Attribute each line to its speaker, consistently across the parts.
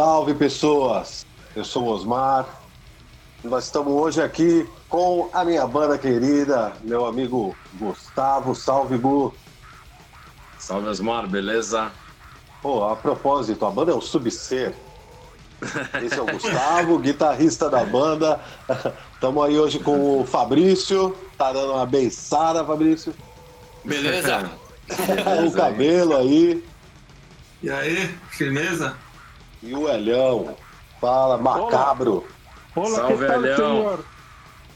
Speaker 1: Salve pessoas! Eu sou o Osmar. Nós estamos hoje aqui com a minha banda querida, meu amigo Gustavo. Salve, Gu!
Speaker 2: Salve, Osmar, beleza?
Speaker 1: Pô, a propósito, a banda é o Subser. Esse é o Gustavo, guitarrista da banda. Estamos aí hoje com o Fabrício. Tá dando uma beiçada, Fabrício.
Speaker 3: Beleza?
Speaker 1: o cabelo aí.
Speaker 3: E aí, firmeza?
Speaker 1: E o Elhão. Fala, macabro.
Speaker 4: Olá,
Speaker 2: Salve,
Speaker 4: que tal,
Speaker 2: Elhão.
Speaker 4: senhor?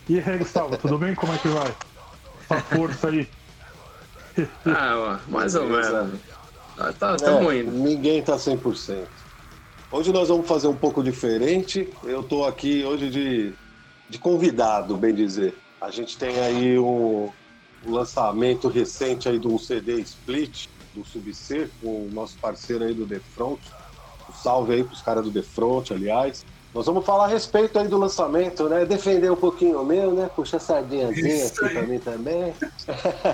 Speaker 4: E aí, Gustavo, tudo bem? Como é que vai? Essa força aí.
Speaker 2: Ah, mais ou menos. Ah, Tá, tamo
Speaker 1: É,
Speaker 2: indo.
Speaker 1: Ninguém tá 100%. Hoje nós vamos fazer um pouco diferente. Eu tô aqui hoje de, de convidado, bem dizer. A gente tem aí um, um lançamento recente aí do CD Split, do Subser, com o nosso parceiro aí do The Front. Salve aí pros caras do The Front, aliás. Nós vamos falar a respeito aí do lançamento, né? Defender um pouquinho o meu, né? Puxar sardinhazinha aqui pra mim também.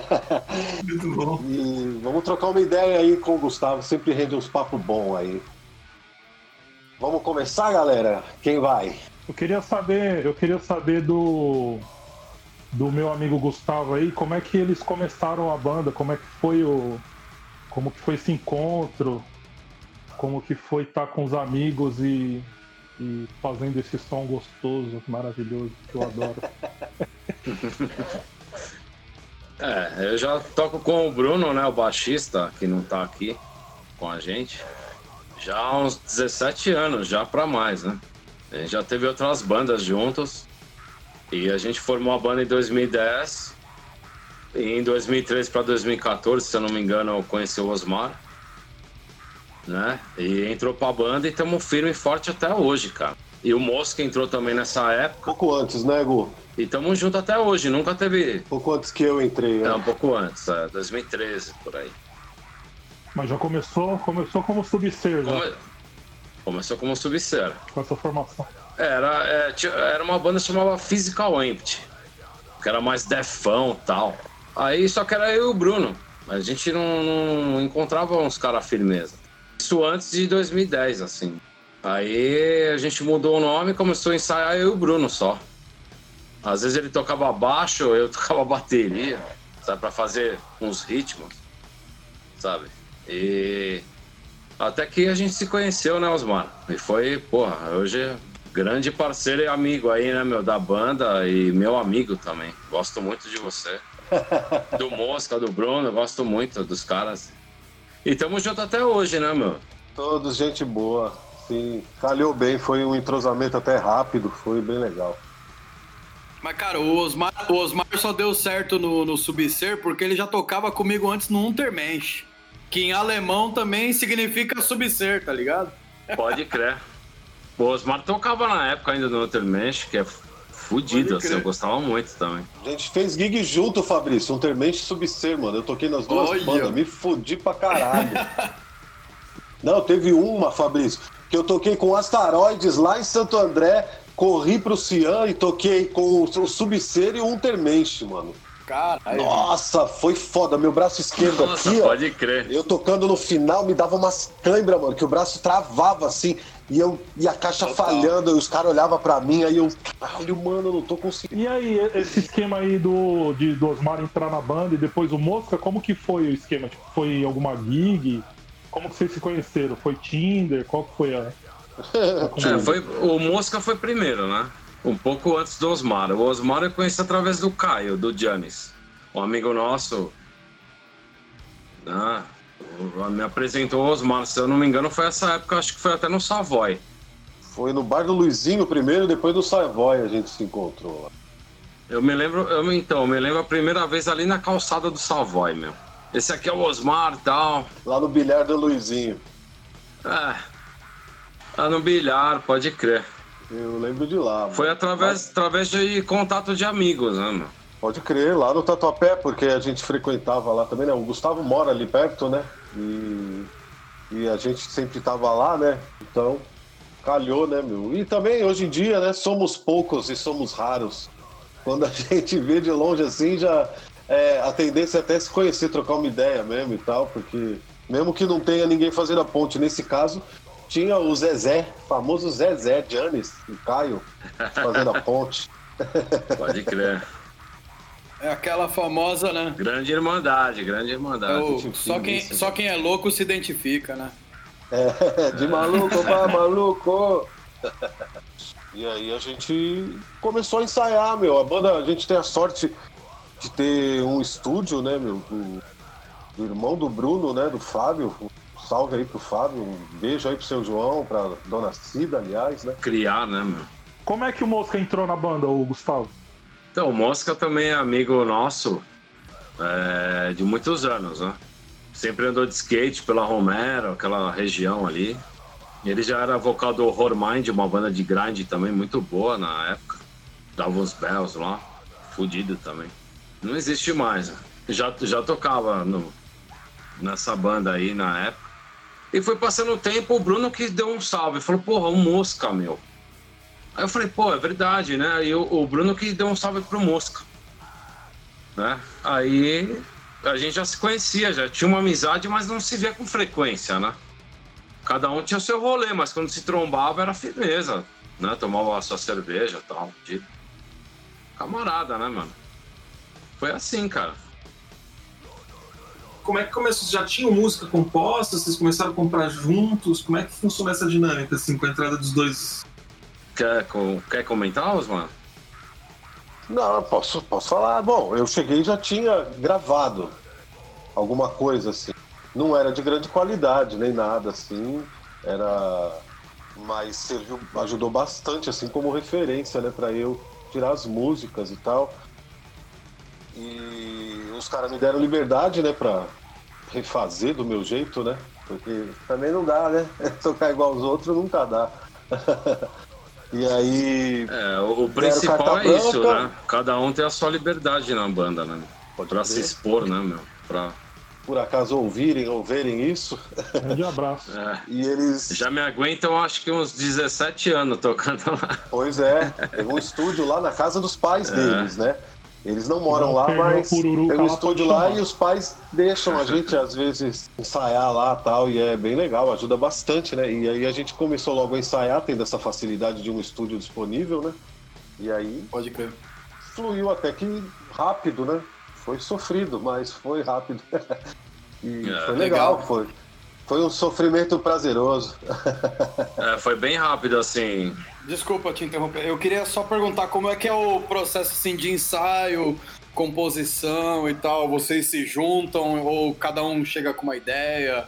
Speaker 3: Muito bom.
Speaker 1: E vamos trocar uma ideia aí com o Gustavo, sempre rende uns papos bons aí. Vamos começar, galera? Quem vai?
Speaker 4: Eu queria saber, eu queria saber do do meu amigo Gustavo aí, como é que eles começaram a banda, como é que foi o como que foi esse encontro, como que foi estar com os amigos e, e fazendo esse som gostoso, maravilhoso, que eu adoro.
Speaker 2: É, eu já toco com o Bruno, né, o baixista, que não tá aqui com a gente, já há uns 17 anos, já pra mais, né? A gente já teve outras bandas juntos e a gente formou a banda em 2010 e em 2013 para 2014, se eu não me engano, eu conheci o Osmar, né? E entrou pra banda e estamos firme e forte até hoje, cara. E o Mosca entrou também nessa época
Speaker 1: Pouco antes, né, Gu?
Speaker 2: e estamos juntos até hoje, nunca teve
Speaker 1: Pouco antes que eu entrei.
Speaker 2: é,
Speaker 1: né?
Speaker 2: um pouco antes, é, 2013, por aí.
Speaker 4: Mas já começou, começou como subser já,
Speaker 2: Come- Começou como Subsera.
Speaker 4: com essa formação.
Speaker 2: Era, é, tinha- era uma banda que chamava Physical Empty, que era mais defão e tal. Aí só que era eu e o Bruno. A gente não, não encontrava uns caras firmeza. Isso antes de 2010, assim. Aí a gente mudou o nome e começou a ensaiar eu e o Bruno só. Às vezes ele tocava baixo, eu tocava bateria, sabe, pra fazer uns ritmos, sabe? E até que a gente se conheceu, né, Osmar? E foi, porra, hoje é grande parceiro e amigo aí, né, meu, da banda e meu amigo também. Gosto muito de você. Do Mosca, do Bruno, gosto muito dos caras. E tamo junto até hoje, né, meu?
Speaker 1: Todos gente boa. Sim, calhou bem, foi um entrosamento até rápido, foi bem legal.
Speaker 3: Mas, cara, o Osmar, o Osmar só deu certo no, no Subser porque ele já tocava comigo antes no Untermensch. Que em alemão também significa Subser, tá ligado?
Speaker 2: Pode crer. O Osmar tocava na época ainda no Untermensch, que é fudido, assim, eu gostava muito também.
Speaker 1: A gente fez gig junto, Fabrício, um Termente Subser, mano. Eu toquei nas duas
Speaker 3: Olha.
Speaker 1: bandas, me fodi pra caralho. Não, teve uma, Fabrício, que eu toquei com Asteroides lá em Santo André, corri pro Cian e toquei com o Subser e o Untermensch, mano.
Speaker 3: Caralho.
Speaker 1: Nossa, foi foda. Meu braço esquerdo
Speaker 2: Nossa,
Speaker 1: aqui, ó.
Speaker 2: pode crer.
Speaker 1: Eu tocando no final me dava umas cãibras, mano, que o braço travava assim, e, eu, e a caixa
Speaker 3: Total.
Speaker 1: falhando, e os caras olhavam pra mim, aí eu, caralho, mano, eu não tô conseguindo.
Speaker 4: E aí, esse esquema aí do, de, do Osmar entrar na banda e depois o Mosca, como que foi o esquema? Tipo, foi alguma gig? Como que vocês se conheceram? Foi Tinder? Qual que foi a. a
Speaker 2: É, foi, o Mosca foi primeiro, né? Um pouco antes do Osmar. O Osmar eu conheci através do Caio, do Janis. Um amigo nosso. o- me apresentou o Osmar, se eu não me engano, foi essa época, acho que foi até no Savoy.
Speaker 1: Foi no bar do Luizinho primeiro, depois do Savoy a gente se encontrou lá.
Speaker 2: Eu me lembro, eu, então, eu me lembro a primeira vez ali na calçada do Savoy, meu. Esse aqui é o Osmar e tal.
Speaker 1: Lá no bilhar do Luizinho.
Speaker 2: É. Tá no bilhar, pode crer.
Speaker 1: Eu lembro de lá. mano.
Speaker 2: Foi através, através de contato de amigos, né, meu?
Speaker 1: Pode crer, lá no Tatuapé, porque a gente frequentava lá também, né? O Gustavo mora ali perto, né? E, e a gente sempre tava lá, né? Então, calhou, né, meu? E também, hoje em dia, né, somos poucos e somos raros. Quando a gente vê de longe assim, já é, a tendência é até se conhecer, trocar uma ideia mesmo e tal, porque mesmo que não tenha ninguém fazendo a ponte, nesse caso, tinha o Zezé, famoso Zezé, Janis e Caio, fazendo a ponte.
Speaker 2: Pode crer.
Speaker 3: É aquela famosa, né?
Speaker 2: Grande Irmandade, grande
Speaker 3: É
Speaker 2: Irmandade.
Speaker 3: o- só, quem, só quem é louco se identifica, né?
Speaker 1: É, de maluco pra maluco. E aí a gente começou a ensaiar, meu. A banda, a gente tem a sorte de ter um estúdio, né, meu? Do, do irmão do Bruno, né? Do Fábio. Um salve aí pro Fábio, um beijo aí pro seu João, pra dona Cida, aliás, né?
Speaker 2: Criar, né, meu?
Speaker 4: Como é que o Mosca entrou na banda, o Gustavo?
Speaker 2: Então, o Mosca também é amigo nosso é, de muitos anos, né? Sempre andou de skate pela Romero, aquela região ali. Ele já era vocal do Horror Mind, uma banda de grind também muito boa na época. Dava uns bells lá, fudido também. Não existe mais, né? Já, já tocava no, nessa banda aí na época. E foi passando o tempo, o Bruno que deu um salve. Falou, porra, um Mosca, meu. Aí eu falei, pô, é verdade, né? O, o Bruno que deu um salve pro Mosca. Né? Aí a gente já se conhecia, já tinha uma amizade, mas não se via com frequência, né? Cada um tinha o seu rolê, mas quando se trombava era firmeza, né? Tomava a sua cerveja e tal. De camarada, né, mano? Foi assim, cara.
Speaker 5: Como é que começou? Vocês já tinham música composta? Vocês começaram a comprar juntos? Como é que funciona essa dinâmica, assim, com a entrada dos dois?
Speaker 2: Quer, com- quer comentar, Osman?
Speaker 1: Não, posso, posso falar. Bom, eu cheguei e já tinha gravado alguma coisa assim. Não era de grande qualidade, nem nada assim. Era. Mas serviu, ajudou bastante, assim, como referência, né, pra eu tirar as músicas e tal. E os caras me deram liberdade, né, pra refazer do meu jeito, né? Porque também não dá, né? Tocar igual os outros nunca dá. e aí.
Speaker 2: É, o, principal é isso,
Speaker 1: branca.
Speaker 2: né? Cada um tem a sua liberdade na banda, né?
Speaker 1: Pode
Speaker 2: Pra se expor, né, meu? Pra,
Speaker 1: por acaso ouvirem ou verem isso,
Speaker 4: Grande abraço.
Speaker 2: é.
Speaker 1: e eles.
Speaker 2: Já me aguentam, acho que uns 17 anos tocando lá.
Speaker 1: Pois é, tem um estúdio lá na casa dos pais deles, né? Eles não moram
Speaker 4: Não
Speaker 1: lá, mas tem um
Speaker 4: lá,
Speaker 1: estúdio lá e os pais deixam a gente, às vezes, ensaiar lá tal, e é bem legal, ajuda bastante, né? E aí a gente começou logo a ensaiar, tendo essa facilidade de um estúdio disponível, né? E aí
Speaker 3: Pode crer.
Speaker 1: fluiu até que rápido, né? Foi sofrido, mas foi rápido. e
Speaker 2: É,
Speaker 1: foi legal,
Speaker 3: legal.
Speaker 1: foi. Foi um sofrimento prazeroso.
Speaker 2: É, foi bem rápido, assim.
Speaker 3: Desculpa te interromper. Eu queria só perguntar como é que é o processo assim, de ensaio, composição e tal. Vocês se juntam ou cada um chega com uma ideia?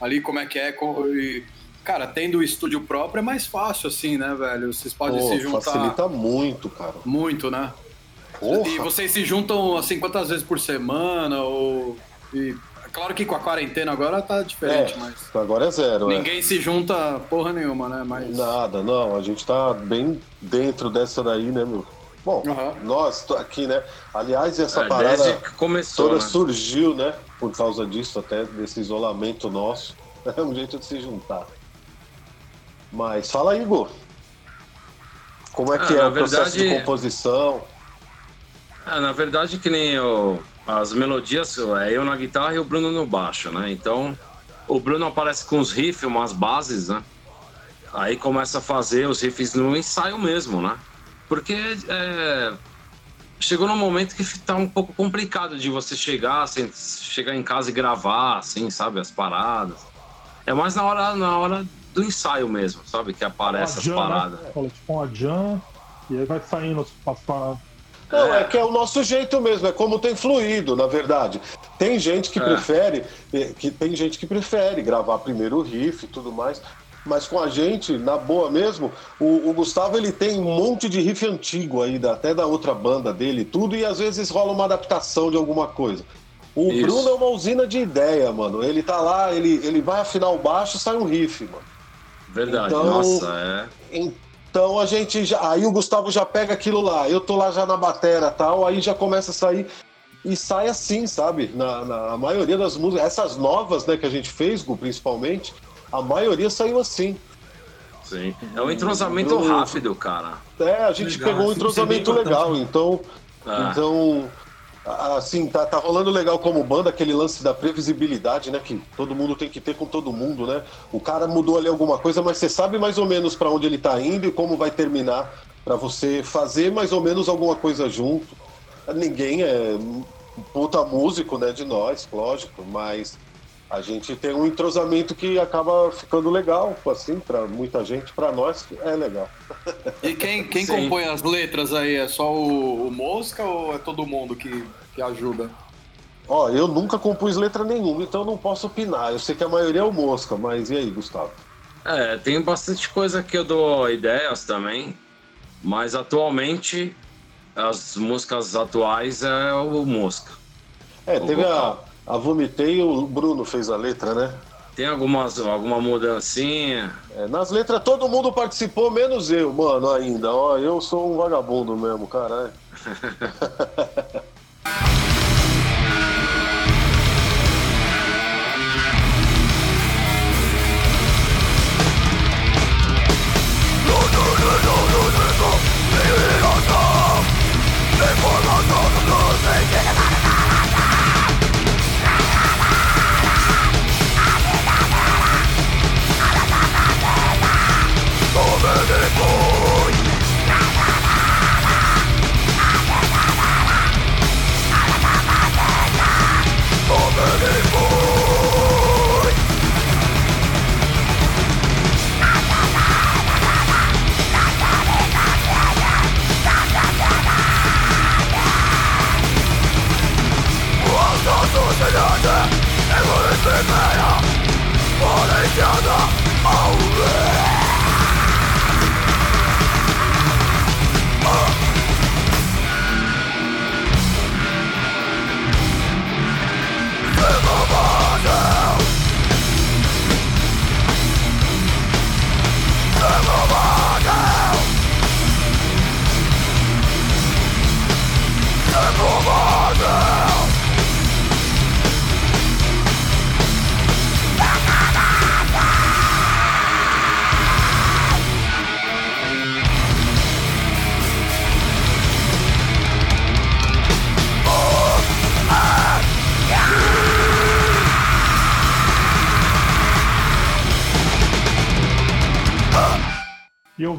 Speaker 3: Ali como é que é? E, cara, tendo o estúdio próprio é mais fácil assim, né, velho? Vocês podem
Speaker 1: Pô,
Speaker 3: se juntar
Speaker 1: facilita muito, cara.
Speaker 3: muito, né?
Speaker 1: Porra.
Speaker 3: E vocês se juntam assim quantas vezes por semana? Ou e, claro que com a quarentena agora tá diferente,
Speaker 1: É,
Speaker 3: mas
Speaker 1: agora é zero, é.
Speaker 3: ninguém se junta porra nenhuma, né? Mas
Speaker 1: Nada, não, a gente tá bem dentro dessa daí, né, meu? Bom,
Speaker 3: Aham.
Speaker 1: nós tô aqui, né? Aliás, essa
Speaker 2: É,
Speaker 1: parada
Speaker 2: desde que começou,
Speaker 1: toda
Speaker 2: né?
Speaker 1: surgiu, né? Por causa disso, até desse isolamento nosso. É um jeito de se juntar. Mas fala aí, Igor. Como é
Speaker 2: Ah,
Speaker 1: que é o processo de
Speaker 2: verdade-
Speaker 1: composição?
Speaker 2: É, na verdade, que nem o, as melodias, é eu na guitarra e o Bruno no baixo, né? Então, o Bruno aparece com os riffs, umas bases, né? Aí começa a fazer os riffs no ensaio mesmo, né? Porque é, chegou num momento que tá um pouco complicado de você chegar, assim, chegar em casa e gravar, assim, sabe? As paradas. É mais na hora, na hora do ensaio mesmo, sabe? Que aparece as
Speaker 4: jam,
Speaker 2: paradas.
Speaker 4: Né? Tipo uma jam, e aí vai saindo as paradas.
Speaker 1: Não,
Speaker 2: É.
Speaker 1: é que é o nosso jeito mesmo, é como tem fluído, na verdade. Tem gente que
Speaker 2: É.
Speaker 1: prefere, eh, que tem gente que prefere gravar primeiro o riff e tudo mais. Mas com a gente, na boa mesmo, o, o Gustavo ele tem um monte de riff antigo aí, da- até da outra banda dele e tudo, e às vezes rola uma adaptação de alguma coisa. O
Speaker 2: Isso.
Speaker 1: Bruno é uma usina de ideia, mano. Ele tá lá, ele, ele vai afinar o baixo, sai um riff, mano.
Speaker 2: Verdade,
Speaker 1: Então-
Speaker 2: nossa, é.
Speaker 1: Então a gente já. Aí o Gustavo já pega aquilo lá, eu tô lá já na batera tal, aí já começa a sair. E sai assim, sabe? Na, na a maioria das músicas, essas novas, né, que a gente fez, Gu, principalmente, a maioria saiu assim.
Speaker 2: Sim. É um entrosamento rápido, cara.
Speaker 1: É, a gente
Speaker 5: Legal,
Speaker 1: pegou um
Speaker 5: isso é
Speaker 1: entrosamento legal, então.
Speaker 2: Ah.
Speaker 1: Então. Assim, tá, tá rolando legal como banda aquele lance da previsibilidade, né? Que todo mundo tem que ter com todo mundo, né? O cara mudou ali alguma coisa, mas você sabe mais ou menos para onde ele tá indo e como vai terminar, para você fazer mais ou menos alguma coisa junto. Ninguém é puta músico, né, de nós, lógico, mas a gente tem um entrosamento que acaba ficando legal, assim, para muita gente, para nós é legal.
Speaker 3: E quem, quem compõe as letras aí? É só o, o Mosca ou é todo mundo que, que ajuda?
Speaker 1: Ó, eu nunca compus letra nenhuma, então não posso opinar. Eu sei que a maioria é o Mosca, mas e aí, Gustavo?
Speaker 2: É, tem bastante coisa que eu dou ideias também, mas atualmente as músicas atuais é o Mosca.
Speaker 1: É, teve a, a Vomitei, o Bruno fez a letra, né?
Speaker 2: Tem algumas, alguma mudancinha.
Speaker 1: É, nas letras todo mundo participou, menos eu, mano, ainda. Ó, eu sou um vagabundo mesmo, caralho.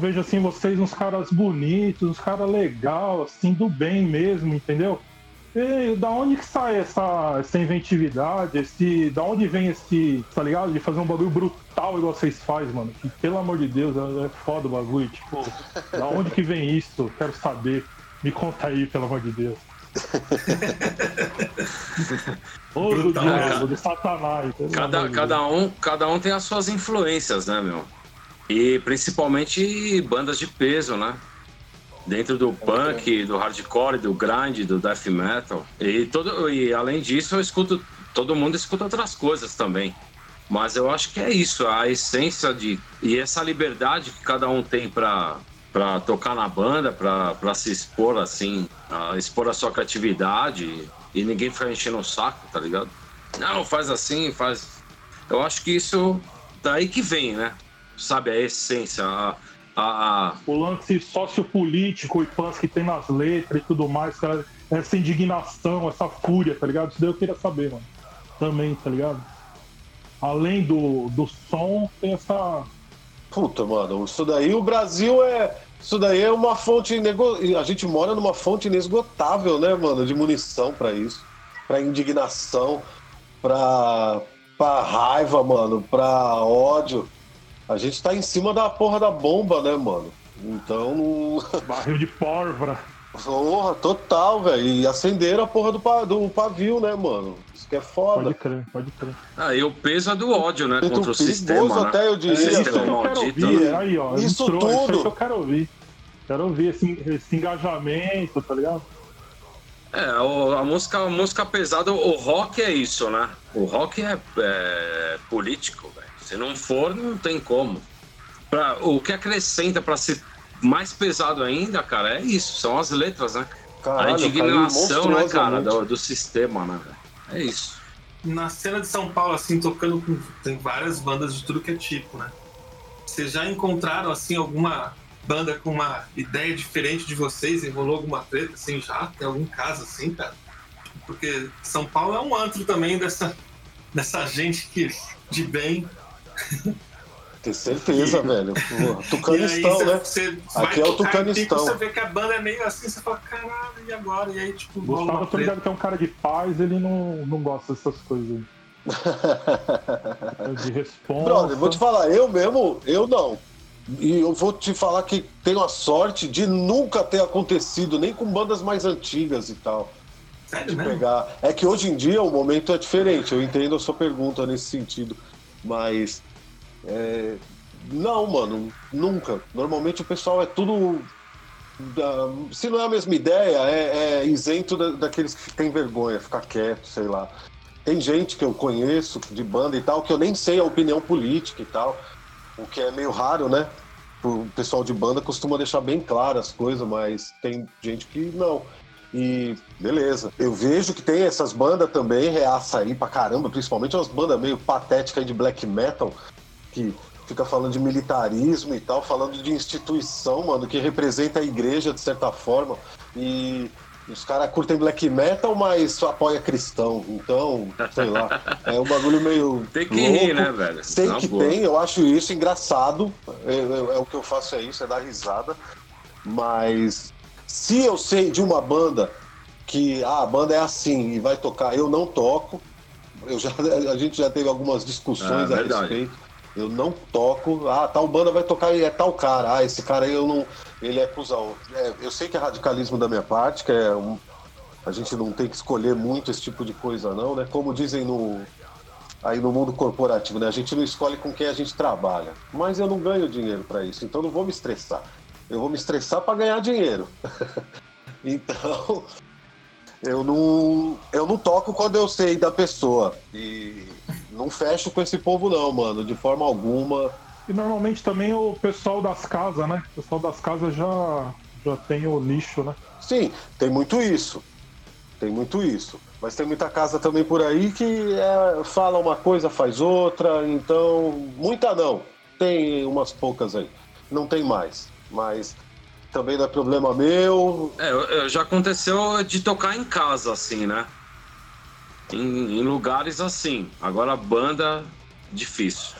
Speaker 4: vejo assim vocês uns caras bonitos, uns caras legal, assim, do bem mesmo, entendeu? E da onde que sai essa, essa inventividade? Esse, da onde vem esse, tá ligado? De fazer um bagulho brutal igual vocês fazem, mano. Que pelo amor de Deus, é, é foda o bagulho. Tipo, da onde que vem isso? Quero saber. Me conta aí, pelo amor de Deus. Ô, do diabo,
Speaker 2: cara.
Speaker 4: do satanás.
Speaker 2: Cada, cada, um, cada um tem as suas influências, né, meu? E principalmente bandas de peso, né? Dentro do punk, do hardcore, do grind, do death metal. E, todo, e além disso, eu escuto. Todo mundo escuta outras coisas também. Mas eu acho que é isso, a essência de. E essa liberdade que cada um tem pra, pra tocar na banda, pra se expor assim, a expor a sua criatividade. E ninguém fica enchendo o saco, tá ligado? Não, faz assim, faz. Eu acho que isso daí que vem, né? Sabe, a essência, a. a,
Speaker 4: o lance sociopolítico e pãs que tem nas letras e tudo mais, cara, essa indignação, essa fúria, tá ligado? Isso daí eu queria saber, mano. Também, tá ligado? Além do, do som, tem essa.
Speaker 1: Puta, mano, isso daí o Brasil é. Isso daí é uma fonte. Nego... A gente mora numa fonte inesgotável, né, mano, de munição pra isso. Pra indignação, pra, pra raiva, mano, pra ódio. A gente tá em cima da porra da bomba, né, mano? Então.
Speaker 4: Barril de pólvora.
Speaker 1: Porra, total, velho. E acenderam a porra do, do pavio, né, mano? Isso que é foda.
Speaker 4: Pode crer, pode crer.
Speaker 2: Ah, e o peso é do ódio, né? Contra o sistema. né?
Speaker 1: até, eu diria,
Speaker 2: Esse
Speaker 4: Isso que eu quero
Speaker 2: maldito,
Speaker 4: ouvir,
Speaker 2: né?
Speaker 4: aí, ó.
Speaker 1: Isso
Speaker 4: entrou, Isso aí
Speaker 1: tudo.
Speaker 4: que eu quero ouvir. Quero ouvir esse, esse engajamento, tá ligado?
Speaker 2: É, a música, a música pesada, o rock é isso, né? O rock é, é político. Se não for, não tem como. Pra, o que acrescenta pra ser mais pesado ainda, cara, é isso, são as letras, né?
Speaker 1: Caralho,
Speaker 2: a indignação, né, cara, do, do sistema, né? É isso.
Speaker 5: Na cena de São Paulo, assim, tocando com. Tem várias bandas de tudo que é tipo, né? Vocês já encontraram, assim, alguma banda com uma ideia diferente de vocês? Enrolou alguma treta, assim, já? Tem algum caso assim, cara? Porque São Paulo é um antro também dessa, dessa gente que, de bem.
Speaker 1: Tem certeza,
Speaker 5: E-
Speaker 1: velho. Pô,
Speaker 5: aí
Speaker 1: Tucanistão,
Speaker 5: você-
Speaker 1: né? Aqui é o Tucanistão.
Speaker 5: Pico, Você vê que a banda é meio assim, você fala, caralho, e agora? E aí, tipo,
Speaker 4: Gustavo, tô ligado que é um cara de paz, ele não, não gosta dessas coisas. De resposta.
Speaker 1: Brother, vou te falar, eu mesmo, eu não. E eu vou te falar que tenho a sorte de nunca ter acontecido, nem com bandas mais antigas e tal.
Speaker 5: Sério
Speaker 1: de
Speaker 5: mesmo?
Speaker 1: pegar. É que hoje em dia o momento é diferente, eu entendo a sua pergunta nesse sentido. Mas. É, Não, mano, nunca. Normalmente o pessoal é tudo. da- Se não é a mesma ideia, é, é isento da- daqueles que têm vergonha, ficar quieto, sei lá. Tem gente que eu conheço de banda e tal, que eu nem sei a opinião política e tal, o que é meio raro, né? O pessoal de banda costuma deixar bem claras as coisas, mas tem gente que não. E beleza. Eu vejo que tem essas bandas também, reaça aí pra caramba, principalmente umas bandas meio patéticas de black metal, que fica falando de militarismo e tal, falando de instituição, mano, que representa a igreja de certa forma. E os caras curtem black metal, mas apoia cristão. Então, sei lá, é um bagulho meio.
Speaker 2: Tem que
Speaker 1: louco.
Speaker 2: rir, né, velho?
Speaker 1: Sei
Speaker 2: Na
Speaker 1: que
Speaker 2: boa.
Speaker 1: tem, eu acho isso engraçado. É, é- é o que eu faço é isso, é dar risada. Mas se eu sei de uma banda que ah, a banda é assim e vai tocar, eu não toco. Eu já, a gente já teve algumas discussões
Speaker 2: É,
Speaker 1: a
Speaker 2: verdade.
Speaker 1: respeito. Eu não toco. Ah, tal banda vai tocar e é tal cara. Ah, esse cara aí eu não. Ele é cuzão. É, eu sei que é radicalismo da minha parte, que é um. A gente não tem que escolher muito esse tipo de coisa, não, né? Como dizem no, aí no mundo corporativo, né? A gente não escolhe com quem a gente trabalha. Mas eu não ganho dinheiro para isso, então não vou me estressar. Eu vou me estressar para ganhar dinheiro. então, eu não, eu não toco quando eu sei da pessoa. E não fecho com esse povo, não, mano, de forma alguma.
Speaker 4: E normalmente também o pessoal das casas, né? O pessoal das casas já, já tem o nicho, né?
Speaker 1: Sim, tem muito isso. Tem muito isso. Mas tem muita casa também por aí que é, fala uma coisa, faz outra. Então, muita não. Tem umas poucas aí. Não tem mais. Mas também não é problema meu.
Speaker 2: É, já aconteceu de tocar em casa, assim, né? Em, em lugares assim. Agora, banda, difícil.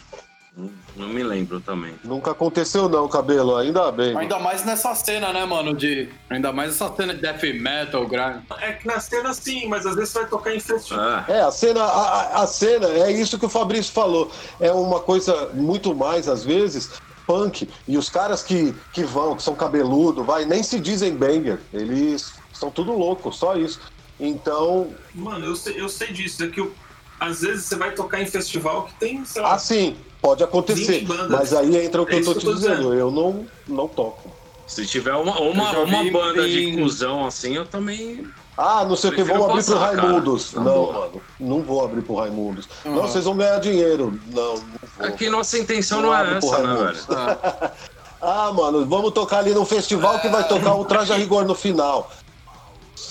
Speaker 2: Não, me lembro também.
Speaker 1: Nunca aconteceu, não, cabelo. Ainda bem. mano.
Speaker 3: Ainda mais nessa cena, né, mano? De... Ainda mais essa cena de death metal, grind.
Speaker 5: É que na cena sim, mas às vezes você vai tocar em festival.
Speaker 2: É,
Speaker 1: É, a cena, a, a- a cena, é isso que o Fabrício falou. É uma coisa muito mais, às vezes, punk. E os caras que, que vão, que são cabeludo, vai, nem se dizem banger. Eles são tudo loucos, só isso. Então,
Speaker 5: Mano, eu sei, eu sei disso. É que eu- às vezes você vai tocar em festival que tem, sei lá,
Speaker 1: assim, pode acontecer.
Speaker 5: 20 bandas.
Speaker 1: Mas aí entra o que
Speaker 5: É
Speaker 1: eu tô te
Speaker 5: que eu tô
Speaker 1: dizendo.
Speaker 5: dizendo.
Speaker 1: Eu não, não toco.
Speaker 2: se tiver uma, uma, uma banda de cuzão assim, eu também.
Speaker 1: Ah, não sei o que, vamos abrir pro
Speaker 2: passar, cara.
Speaker 1: Raimundos.
Speaker 2: Na
Speaker 1: Não, mano, não vou abrir pro Raimundos. Não,
Speaker 3: Uhum.
Speaker 1: vocês vão ganhar dinheiro. Não, não vou.
Speaker 2: É que nossa intenção
Speaker 1: Não
Speaker 2: não, é
Speaker 1: pro
Speaker 2: essa, né,
Speaker 1: Raimundos.
Speaker 2: velho?
Speaker 1: Ah, mano, vamos tocar ali no festival que vai tocar o Traje a Rigor no final.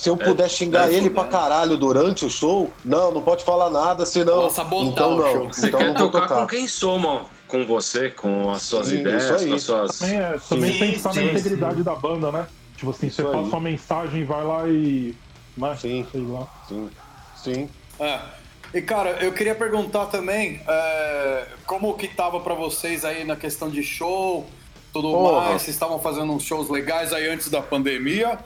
Speaker 1: Se eu puder xingar
Speaker 3: é
Speaker 1: ele pra caralho durante o show, não, não pode falar nada, senão.
Speaker 3: Vou sabotar
Speaker 1: então
Speaker 3: o
Speaker 1: não.
Speaker 3: show.
Speaker 2: Você
Speaker 1: então
Speaker 2: quer
Speaker 1: não
Speaker 2: tocar,
Speaker 1: tocar.
Speaker 2: com quem soma com você, com as suas
Speaker 1: Sim,
Speaker 2: ideias,
Speaker 1: isso aí.
Speaker 2: com as suas.
Speaker 4: Também, é, também
Speaker 5: Sim,
Speaker 4: pensar
Speaker 5: sim,
Speaker 4: na
Speaker 5: sim.
Speaker 4: integridade da banda, né? Tipo assim,
Speaker 1: Isso
Speaker 4: você
Speaker 1: aí.
Speaker 4: passa uma mensagem, vai lá e. Mas,
Speaker 1: Sim.
Speaker 4: sei lá.
Speaker 1: Sim, sim.
Speaker 3: É. E cara, eu queria perguntar também é, como que tava pra vocês aí na questão de show, tudo
Speaker 1: Porra.
Speaker 3: mais. Vocês estavam fazendo uns shows legais aí antes da pandemia.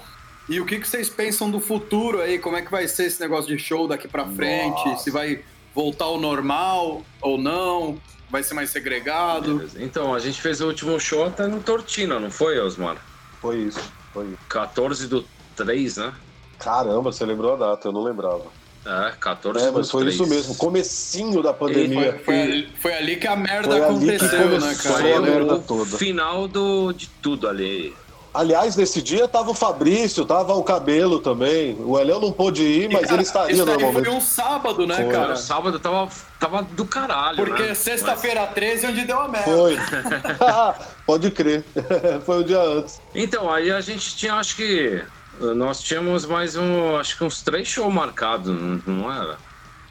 Speaker 3: E o que, que vocês pensam do futuro aí? Como é que vai ser esse negócio de show daqui pra frente?
Speaker 1: Nossa.
Speaker 3: Se vai voltar ao normal ou não? Vai ser mais segregado?
Speaker 2: Beleza. Então, a gente fez o último show até no Tortina, não foi, Osmar?
Speaker 1: Foi isso. Foi isso.
Speaker 2: 14 do 3, né?
Speaker 1: Caramba, você lembrou a data, eu não lembrava.
Speaker 2: É, 14
Speaker 1: É,
Speaker 2: do
Speaker 1: mas foi
Speaker 2: 3.
Speaker 1: isso mesmo. Comecinho da pandemia.
Speaker 3: Foi, foi ali, foi ali que a merda
Speaker 1: Foi ali que
Speaker 3: aconteceu, né, cara?
Speaker 2: Foi
Speaker 1: a merda
Speaker 2: o
Speaker 1: toda.
Speaker 2: final do, de tudo ali.
Speaker 1: Aliás, nesse dia tava o Fabrício, tava o Cabelo também. O Elião não pôde ir, mas
Speaker 3: cara,
Speaker 1: ele estaria
Speaker 3: isso
Speaker 1: normalmente.
Speaker 3: foi um sábado, né,
Speaker 1: Foi.
Speaker 3: cara?
Speaker 2: Sábado tava, tava do caralho,
Speaker 3: Porque
Speaker 2: né?
Speaker 3: sexta-feira 13 é onde deu a merda.
Speaker 1: Foi. Pode crer. Foi um dia antes.
Speaker 2: Mas- Então, aí a gente tinha, acho que... Nós tínhamos mais um, acho que uns três shows marcados, não, era?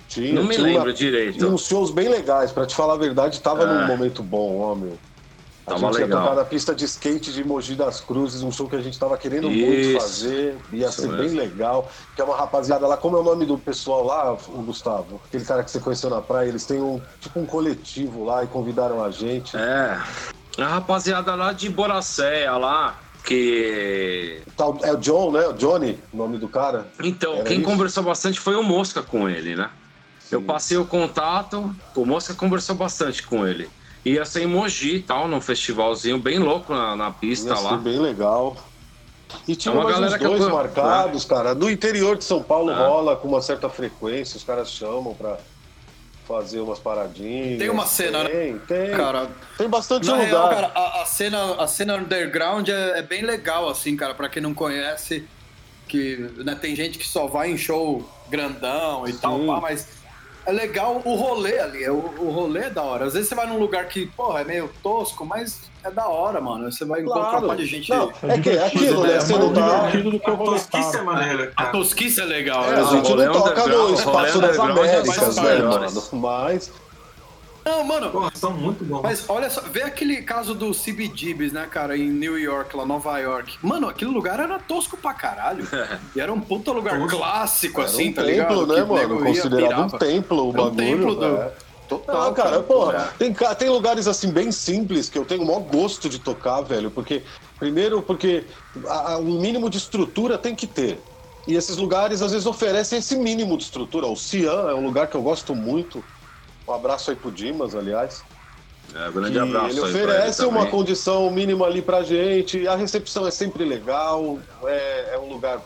Speaker 1: Tinha,
Speaker 2: não me
Speaker 1: tinha
Speaker 2: lembro
Speaker 1: uma-
Speaker 2: direito.
Speaker 1: Tinha uns shows bem legais, pra te falar a verdade, tava
Speaker 2: É.
Speaker 1: num momento bom, ó, meu. A
Speaker 2: Tava
Speaker 1: gente ia
Speaker 2: legal.
Speaker 1: tocar na pista de skate de Mogi das Cruzes, um show que a gente tava querendo muito
Speaker 2: Isso.
Speaker 1: fazer. Ia ser bem
Speaker 2: mesmo.
Speaker 1: legal. Que é uma rapaziada lá, como é o nome do pessoal lá, o Gustavo? Aquele cara que você conheceu na praia, eles têm um tipo um coletivo lá e convidaram a gente.
Speaker 2: É. A rapaziada lá de Boracéia lá, que.
Speaker 1: Tá, É o John, né? O Johnny, o nome do cara.
Speaker 2: Então,
Speaker 1: Era
Speaker 2: quem
Speaker 1: isso?
Speaker 2: conversou bastante foi o Mosca com ele, né? Eu passei o contato, o Mosca conversou bastante com ele. Ia ser em Mogi e tal, num festivalzinho bem louco na, na pista
Speaker 1: Ia ser
Speaker 2: lá.
Speaker 1: bem legal. E tinha
Speaker 2: É uma
Speaker 1: mais uns
Speaker 2: galera que eu
Speaker 1: dois
Speaker 2: conhe-
Speaker 1: marcados, cara. No interior de São Paulo
Speaker 2: É.
Speaker 1: rola com uma certa frequência, os caras chamam pra fazer umas paradinhas.
Speaker 3: Tem uma cena, né?
Speaker 1: Tem, tem.
Speaker 3: Cara,
Speaker 1: tem bastante
Speaker 3: na
Speaker 1: lugar.
Speaker 3: real, cara, a, a cena, a cena underground é, é bem legal, assim, cara, pra quem não conhece, que né, tem gente que só vai em show grandão e tal,
Speaker 1: Sim.
Speaker 3: pá, mas é legal o rolê ali, é o, o rolê é da hora. Às vezes você vai num lugar que, porra, é meio tosco, mas é da hora, mano. Você vai encontrar
Speaker 1: Claro.
Speaker 3: uma de gente.
Speaker 1: Não, é que é aquilo, né? Você
Speaker 4: É
Speaker 1: não tá.
Speaker 4: divertido do que
Speaker 5: A tosquice é maneira,
Speaker 3: A tosquice é legal,
Speaker 1: É,
Speaker 3: né?
Speaker 1: a gente não toca no espaço
Speaker 2: rolê
Speaker 1: das
Speaker 2: é
Speaker 1: Américas, né, mano? Mas.
Speaker 3: Não, mano,
Speaker 5: Porra, são muito bons.
Speaker 3: Mas olha só, vê aquele caso do CBGBs, né, cara, em New York, lá, Nova York. Mano, aquele lugar era tosco pra caralho. E era um puta lugar
Speaker 5: Tosco.
Speaker 3: clássico,
Speaker 1: Era
Speaker 3: assim,
Speaker 1: um
Speaker 3: tá
Speaker 1: templo,
Speaker 3: ligado?
Speaker 1: né,
Speaker 3: Que
Speaker 1: mano? Considerado um templo o
Speaker 3: Era um
Speaker 1: bagulho.
Speaker 3: templo do-
Speaker 1: né?
Speaker 3: Total,
Speaker 1: Ah, cara, porra,
Speaker 3: porra.
Speaker 1: tem, tem lugares assim bem simples que eu tenho o maior gosto de tocar, velho, porque, primeiro, porque a- a- um mínimo de estrutura tem que ter. E esses lugares às vezes oferecem esse mínimo de estrutura. O Cian é um lugar que eu gosto muito. Um abraço aí pro Dimas, aliás.
Speaker 2: É, grande
Speaker 1: que
Speaker 2: abraço
Speaker 1: ele oferece
Speaker 2: ele
Speaker 1: uma condição mínima ali pra gente. A recepção é sempre legal, é, é um lugar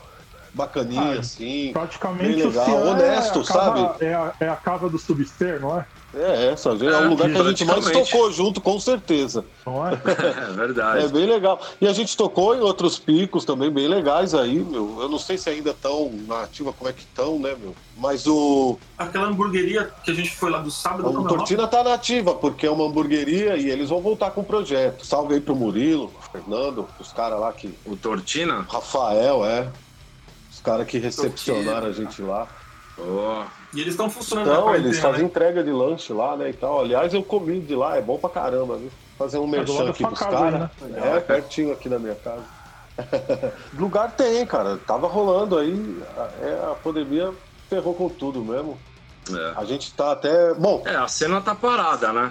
Speaker 1: bacaninha,
Speaker 4: Ah,
Speaker 1: assim.
Speaker 4: Praticamente
Speaker 1: Bem legal,
Speaker 4: o Cian
Speaker 1: honesto,
Speaker 4: é a casa,
Speaker 1: sabe?
Speaker 4: É a, é a casa do Subster, não é?
Speaker 1: É, essa, é,
Speaker 2: É,
Speaker 1: um lugar que a gente mais tocou junto, com certeza.
Speaker 4: É?
Speaker 2: É verdade.
Speaker 1: É bem legal. E a gente tocou em outros picos também bem legais aí, meu. Eu não sei se ainda estão na ativa, como é que estão, né, meu? Mas o,
Speaker 5: Aquela hamburgueria que a gente foi lá do sábado,
Speaker 1: o
Speaker 5: é o?
Speaker 1: Tortina tá na ativa, porque é uma hamburgueria e eles vão voltar com o projeto. Salve aí pro Murilo, pro Fernando, os caras lá que.
Speaker 2: O Tortina?
Speaker 1: Rafael, é. Os caras que recepcionaram a gente lá.
Speaker 2: Ó,
Speaker 5: E eles estão funcionando na
Speaker 1: Então,
Speaker 5: quarentena,
Speaker 1: eles fazem
Speaker 5: né?
Speaker 1: entrega de lanche lá, né, e tal. Aliás, eu comi de lá, é bom pra caramba, viu? Fazer um merchan
Speaker 4: da
Speaker 1: aqui pros caras.
Speaker 4: aí,
Speaker 1: É, pertinho aqui da minha casa. Lugar tem, cara. Tava rolando aí. A, é, a pandemia ferrou com tudo mesmo.
Speaker 2: é.
Speaker 1: A gente tá até. Bom,
Speaker 2: É, a cena tá parada, né?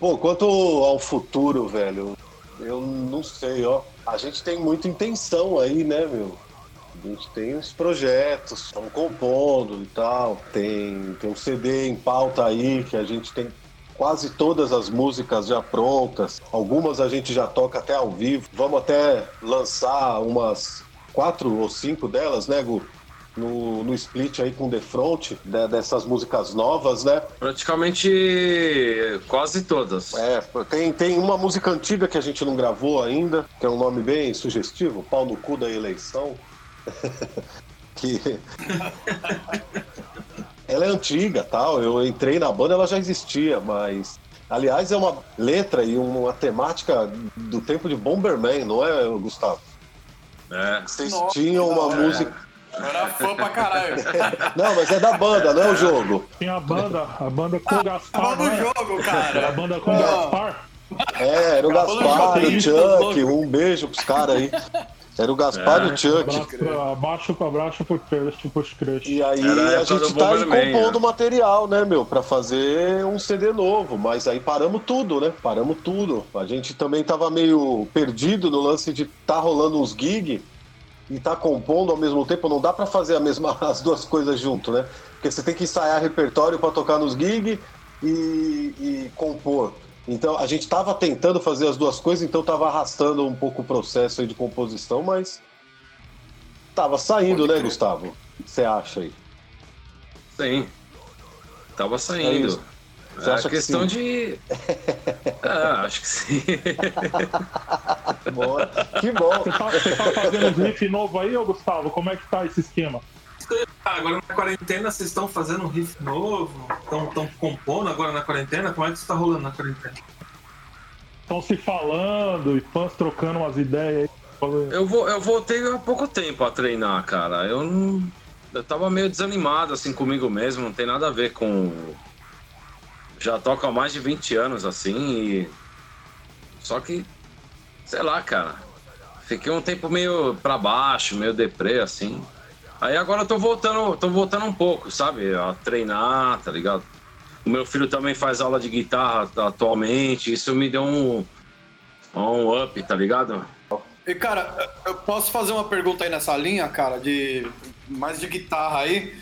Speaker 1: Bom, quanto ao futuro, velho, eu não sei, ó. A gente tem muita intenção aí, né, meu? A gente tem uns projetos, estamos compondo e tal. Tem, tem um CD em pauta aí que a gente tem quase todas as músicas já prontas. Algumas a gente já toca até ao vivo. Vamos até lançar umas quatro ou cinco delas, né, Gu? No, no split aí com The Front, de- dessas músicas novas, né?
Speaker 2: Praticamente quase todas.
Speaker 1: É, tem, tem uma música antiga que a gente não gravou ainda, que é um nome bem sugestivo, Pau no Cu da Eleição. que. ela é antiga, tal. Eu entrei na banda, ela já existia, mas. Aliás, é uma letra e uma temática do tempo de Bomberman, não é, Gustavo?
Speaker 2: É.
Speaker 1: Vocês
Speaker 3: Nossa,
Speaker 1: tinham uma música.
Speaker 3: Eu era fã pra caralho.
Speaker 1: Não, mas é da banda, não é o jogo.
Speaker 4: Tinha a banda, a banda com o Gaspar. Não
Speaker 3: no
Speaker 4: é?
Speaker 3: jogo,
Speaker 4: Era a
Speaker 3: cara.
Speaker 4: banda com o. Gaspar.
Speaker 1: É, era o
Speaker 3: Acabou
Speaker 1: Gaspar, o Chuck, um beijo pros caras aí. Era o Gaspar
Speaker 2: É.
Speaker 1: e o Chuck.
Speaker 4: Abraço pra, abaixo com abraço pro Crush, pro Crush.
Speaker 1: E aí
Speaker 2: Era a
Speaker 1: a gente tá aí compondo
Speaker 2: né?
Speaker 1: material, né, meu, pra fazer um CD novo, mas aí paramos tudo, né? Paramos tudo. A gente também tava meio perdido no lance de tá rolando uns gig e tá compondo ao mesmo tempo, não dá pra fazer a mesma as duas coisas junto, né? Porque você tem que ensaiar repertório pra tocar nos gig e, e compor. Então a gente tava tentando fazer as duas coisas, então tava arrastando um pouco o processo de composição, mas tava saindo,
Speaker 3: Pode
Speaker 1: né,
Speaker 3: crer.
Speaker 1: Gustavo? O que você acha aí?
Speaker 2: Sim. Tava
Speaker 1: É
Speaker 2: saindo.
Speaker 1: Você
Speaker 2: É
Speaker 1: acha que
Speaker 2: questão
Speaker 1: sim?
Speaker 2: de. É, acho que sim.
Speaker 1: Boa. Que bom.
Speaker 4: Você tá, você tá fazendo uns riff novo aí, ô Gustavo? Como é que tá esse esquema?
Speaker 5: Ah, agora na quarentena vocês estão fazendo um riff novo? Estão compondo agora na quarentena? Como é que isso tá rolando na quarentena?
Speaker 4: Estão se falando e fãs trocando umas ideias aí.
Speaker 2: Eu, vou, eu voltei há pouco tempo a treinar, cara. Eu não. Eu tava meio desanimado assim comigo mesmo, não tem nada a ver com já toco há mais de 20 anos assim e. Só que, sei lá, cara. Fiquei um tempo meio pra baixo, meio deprê, assim. Aí agora eu tô voltando, tô voltando um pouco, sabe? A treinar, tá ligado? O meu filho também faz aula de guitarra atualmente. Isso me deu um, um up, tá ligado?
Speaker 3: E, cara, eu posso fazer uma pergunta aí nessa linha, cara, de mais de guitarra aí.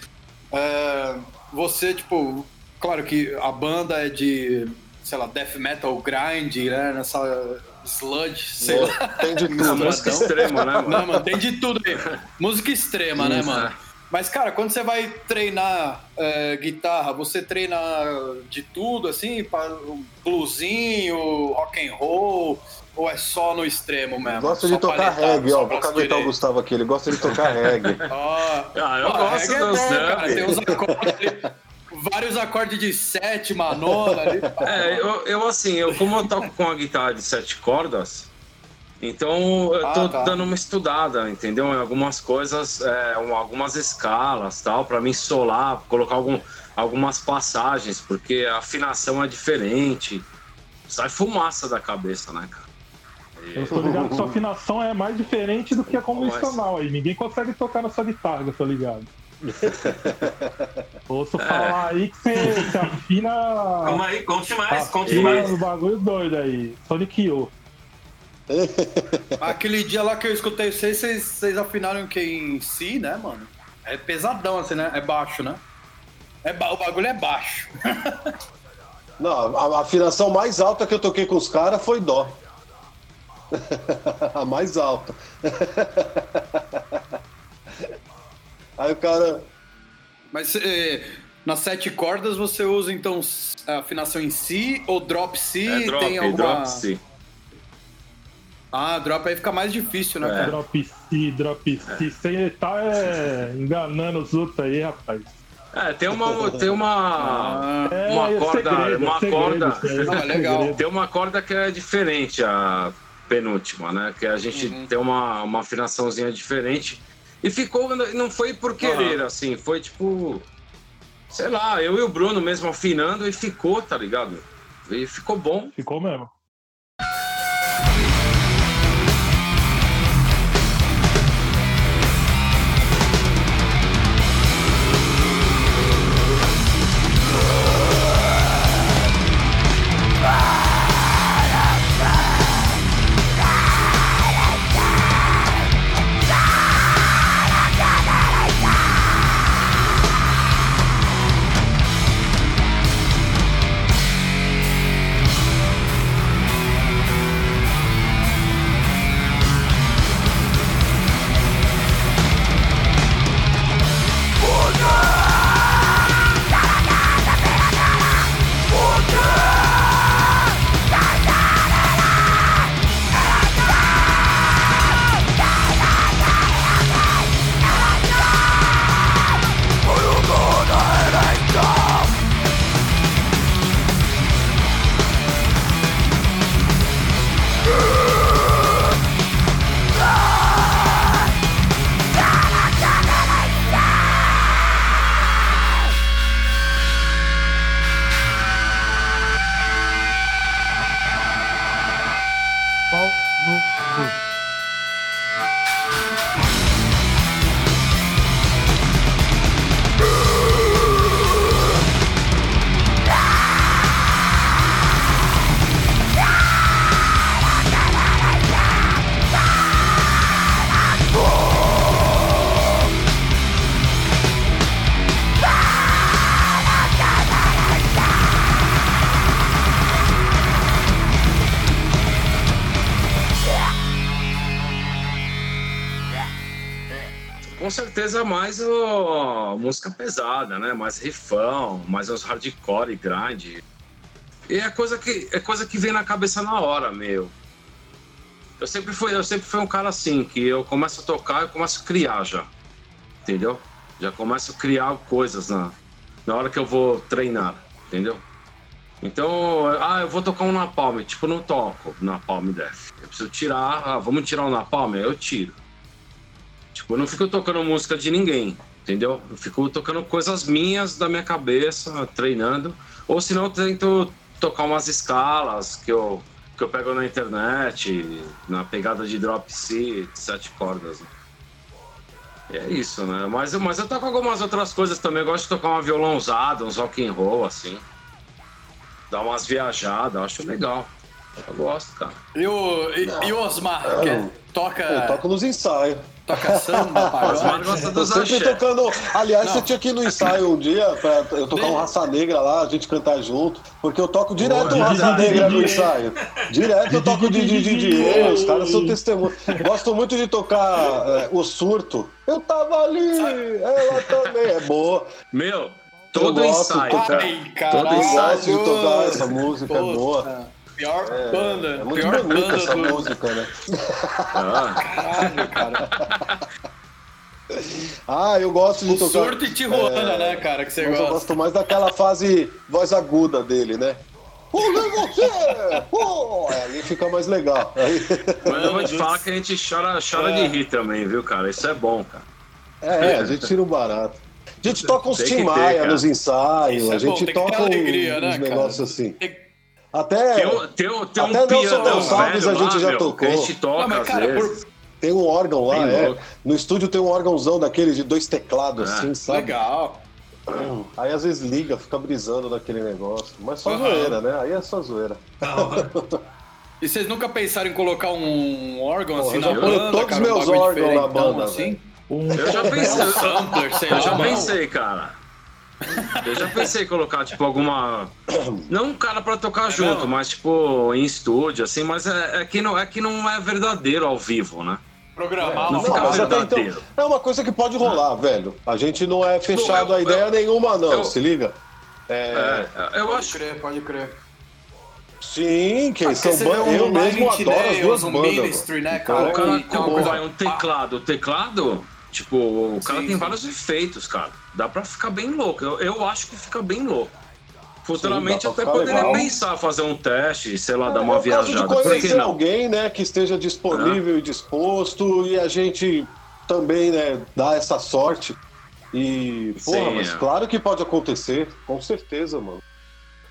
Speaker 3: É, você, tipo, claro que a banda é de, sei lá, death metal grind, né? Nessa sludge, sei lá.
Speaker 1: Tem de
Speaker 2: Não,
Speaker 1: tudo.
Speaker 2: música extrema, né, mano?
Speaker 3: Não, mano, tem de tudo aí. Música extrema, né,
Speaker 2: Isso,
Speaker 3: mano?
Speaker 2: é.
Speaker 3: Mas, cara, quando você vai treinar é, guitarra, você treina de tudo, assim? pra- Bluesinho, rock and roll, ou é só no extremo mesmo?
Speaker 1: Gosta de tocar reggae, ó. Vou caguetar o? Gustavo aqui. Ele gosta de tocar reggae.
Speaker 3: Ah,
Speaker 2: eu
Speaker 3: pô,
Speaker 2: gosto
Speaker 3: reggae é
Speaker 2: dos
Speaker 3: bom, cara. Tem uns acordes vários acordes de sétima, nona ali.
Speaker 2: É, eu, eu assim, eu como eu toco com a guitarra de sete cordas, então eu tô
Speaker 3: Ah, tá.
Speaker 2: dando uma estudada, entendeu? Em algumas coisas, é, um- algumas escalas tal, pra mim solar, colocar algum, algumas passagens, porque a afinação é diferente. Sai fumaça da cabeça, né, cara?
Speaker 4: Eu tô ligado que sua afinação é mais diferente do que a convencional aí. Ninguém consegue tocar na sua guitarra, eu tô ligado. Ouço falar aí que você, você afina.
Speaker 5: Calma aí, conte mais, conte
Speaker 4: Afina
Speaker 5: mais.
Speaker 4: no bagulho doido aí. Sonic Yo.
Speaker 3: Aquele dia lá que eu escutei vocês, vocês, vocês afinaram que em si, né, mano? É pesadão assim, né? É baixo, né? É ba- O bagulho é baixo.
Speaker 1: Não, a a afinação mais alta que eu toquei com os caras foi Dó. a mais alta. Aí o cara.
Speaker 3: Mas eh, nas sete cordas você usa então a afinação em si ou drop C?
Speaker 2: É drop,
Speaker 3: tem alguma...
Speaker 2: drop C.
Speaker 3: Ah, drop aí fica mais difícil, né,
Speaker 2: É.
Speaker 3: cara?
Speaker 4: Drop C, drop C. Você tá é, enganando os outros aí, rapaz.
Speaker 2: É, tem uma. Tem uma.
Speaker 3: Ah,
Speaker 4: É,
Speaker 2: Uma
Speaker 4: é
Speaker 2: corda-
Speaker 4: segredo,
Speaker 2: uma
Speaker 4: é segredo,
Speaker 2: corda-
Speaker 4: aí,
Speaker 3: Não, é legal.
Speaker 4: segredo.
Speaker 2: Tem uma corda que é diferente, a penúltima, né? Que a gente
Speaker 3: Uhum.
Speaker 2: tem uma, uma afinaçãozinha diferente. E ficou, não foi por querer, assim, foi tipo. Sei lá, eu e o Bruno mesmo afinando e ficou, tá ligado? E ficou bom.
Speaker 4: Ficou mesmo.
Speaker 2: Certeza mais o, música pesada, né? Mais rifão, mais os hardcore e grind. E é coisa que é coisa que vem na cabeça na hora, meu. Eu sempre fui, eu sempre fui um cara assim, que eu começo a tocar, eu começo a criar já. Entendeu? Já começo a criar coisas na, na hora que eu vou treinar, entendeu? Então, ah, eu vou tocar um Napalm, tipo, não toco Napalm Death. Eu preciso tirar, ah, vamos tirar o Napalm? Aí eu tiro. Eu não fico tocando música de ninguém. entendeu? Eu fico tocando coisas minhas da minha cabeça, treinando. Ou senão eu tento tocar umas escalas que eu, que eu pego na internet, na pegada de drop C, sete cordas. Né? E é isso, né? Mas, mas eu toco algumas outras coisas também. Eu gosto de tocar uma violãozada, uns rock and roll, assim. Dar umas viajadas, acho legal. Eu gosto, cara.
Speaker 3: E o, e, e o Osmar, que é- toca.
Speaker 1: Eu toco nos ensaios.
Speaker 3: Toca samba, pagode.
Speaker 1: Tô sempre
Speaker 2: axé.
Speaker 1: tocando. Aliás,
Speaker 3: Não.
Speaker 1: você tinha que ir no ensaio um dia pra eu tocar um Raça Negra lá, a gente cantar junto. Porque eu toco direto um
Speaker 2: Boa,
Speaker 1: Raça
Speaker 2: Didi,
Speaker 1: Negra no ensaio. Direto eu toco de Didi. Os caras são testemunhos. Gosto muito de tocar é, o surto. Eu tava ali, ela também. É boa.
Speaker 2: Meu, todo
Speaker 1: Eu gosto,
Speaker 2: ensaio.
Speaker 3: Ai,
Speaker 2: Todo.
Speaker 1: Eu
Speaker 2: ensaio.
Speaker 1: gosto de tocar essa música, é
Speaker 3: Puta,
Speaker 1: boa.
Speaker 3: Pior banda.
Speaker 1: É muito
Speaker 3: pior banda
Speaker 1: essa
Speaker 3: do.
Speaker 1: música, né?
Speaker 2: Ah,
Speaker 3: Caralho, cara.
Speaker 1: Ah, eu gosto de
Speaker 3: O
Speaker 1: tocar.
Speaker 3: surto e Tijuana, né, cara, que você
Speaker 1: Mas eu
Speaker 3: gosta.
Speaker 1: gosto mais daquela fase voz aguda dele, né? Olha você! Pô! Aí fica mais legal. Aí...
Speaker 2: mas eu vou te falar que a gente chora, chora de rir também, viu, cara? Isso é bom, cara.
Speaker 1: É, a gente tira um barato. A gente toca uns Tim Maia nos ensaios,
Speaker 3: Isso é
Speaker 1: a gente
Speaker 3: bom,
Speaker 1: toca
Speaker 3: alegria,
Speaker 1: uns
Speaker 3: né,
Speaker 1: negócios assim.
Speaker 3: Tem-
Speaker 1: Até
Speaker 2: Tem, um- tem, um- tem um
Speaker 1: Até Nelson
Speaker 2: pianão
Speaker 1: Gonçalves
Speaker 2: velho
Speaker 1: a gente
Speaker 2: lá,
Speaker 1: já
Speaker 2: meu,
Speaker 1: tocou.
Speaker 2: A gente toca
Speaker 3: Não, cara,
Speaker 2: vezes.
Speaker 1: tem um órgão lá, é.
Speaker 2: louco.
Speaker 1: No estúdio tem um órgãozão daquele de dois teclados,
Speaker 2: É.
Speaker 1: assim, sabe?
Speaker 3: Legal.
Speaker 1: Aí às vezes liga, fica brisando naquele negócio. Mas só
Speaker 3: Aham.
Speaker 1: zoeira, né? Aí é só zoeira.
Speaker 3: E vocês nunca pensaram em colocar um órgão assim
Speaker 1: Porra,
Speaker 3: na
Speaker 1: eu já
Speaker 3: banda?
Speaker 1: todos
Speaker 3: cara,
Speaker 1: os
Speaker 3: um
Speaker 1: meus
Speaker 3: bagulho
Speaker 1: órgãos na banda,
Speaker 3: assim?
Speaker 4: Um,
Speaker 2: Eu já pensei,
Speaker 3: Um sampler, sei
Speaker 2: eu
Speaker 3: lá.
Speaker 2: já
Speaker 3: não.
Speaker 2: pensei, cara. Eu já pensei em colocar, tipo, alguma. Não um cara pra tocar junto,
Speaker 3: mesmo?
Speaker 2: mas, tipo, em estúdio, assim, mas é, é, que não, é que não é verdadeiro ao vivo, né?
Speaker 3: Programar
Speaker 2: Não
Speaker 3: uma
Speaker 2: fica verdadeiro.
Speaker 1: então, é uma coisa que pode rolar, velho. A gente não é fechado
Speaker 2: eu-
Speaker 1: a ideia
Speaker 2: eu-
Speaker 1: nenhuma, não,
Speaker 2: eu-
Speaker 1: se liga? É,
Speaker 2: É, eu
Speaker 3: Pode
Speaker 2: acho.
Speaker 3: crer, pode crer.
Speaker 1: Sim, que
Speaker 3: Porque
Speaker 1: são bandas.
Speaker 3: um
Speaker 1: Eu mesmo adoro as
Speaker 3: Nails,
Speaker 1: duas
Speaker 3: um
Speaker 1: bandas.
Speaker 3: Ministry, né, cara?
Speaker 2: O cara
Speaker 3: tem uma
Speaker 2: com
Speaker 3: coisa-
Speaker 2: vai um teclado. O teclado, tipo, o cara
Speaker 3: Sim,
Speaker 2: tem
Speaker 3: sim.
Speaker 2: vários efeitos, cara. Dá pra ficar bem louco. Eu, eu acho que fica bem louco. Futuramente
Speaker 1: Sim, dá
Speaker 2: até poderia
Speaker 1: legal.
Speaker 2: pensar, fazer um teste, sei lá, dar
Speaker 1: É,
Speaker 2: uma
Speaker 1: é de
Speaker 2: viajada. Que
Speaker 1: conhecer
Speaker 2: não?
Speaker 1: alguém, né, que esteja disponível e disposto e a gente também, né, dar essa sorte. E, porra,
Speaker 2: Sim,
Speaker 1: mas
Speaker 2: é.
Speaker 1: claro que pode acontecer, com certeza, mano.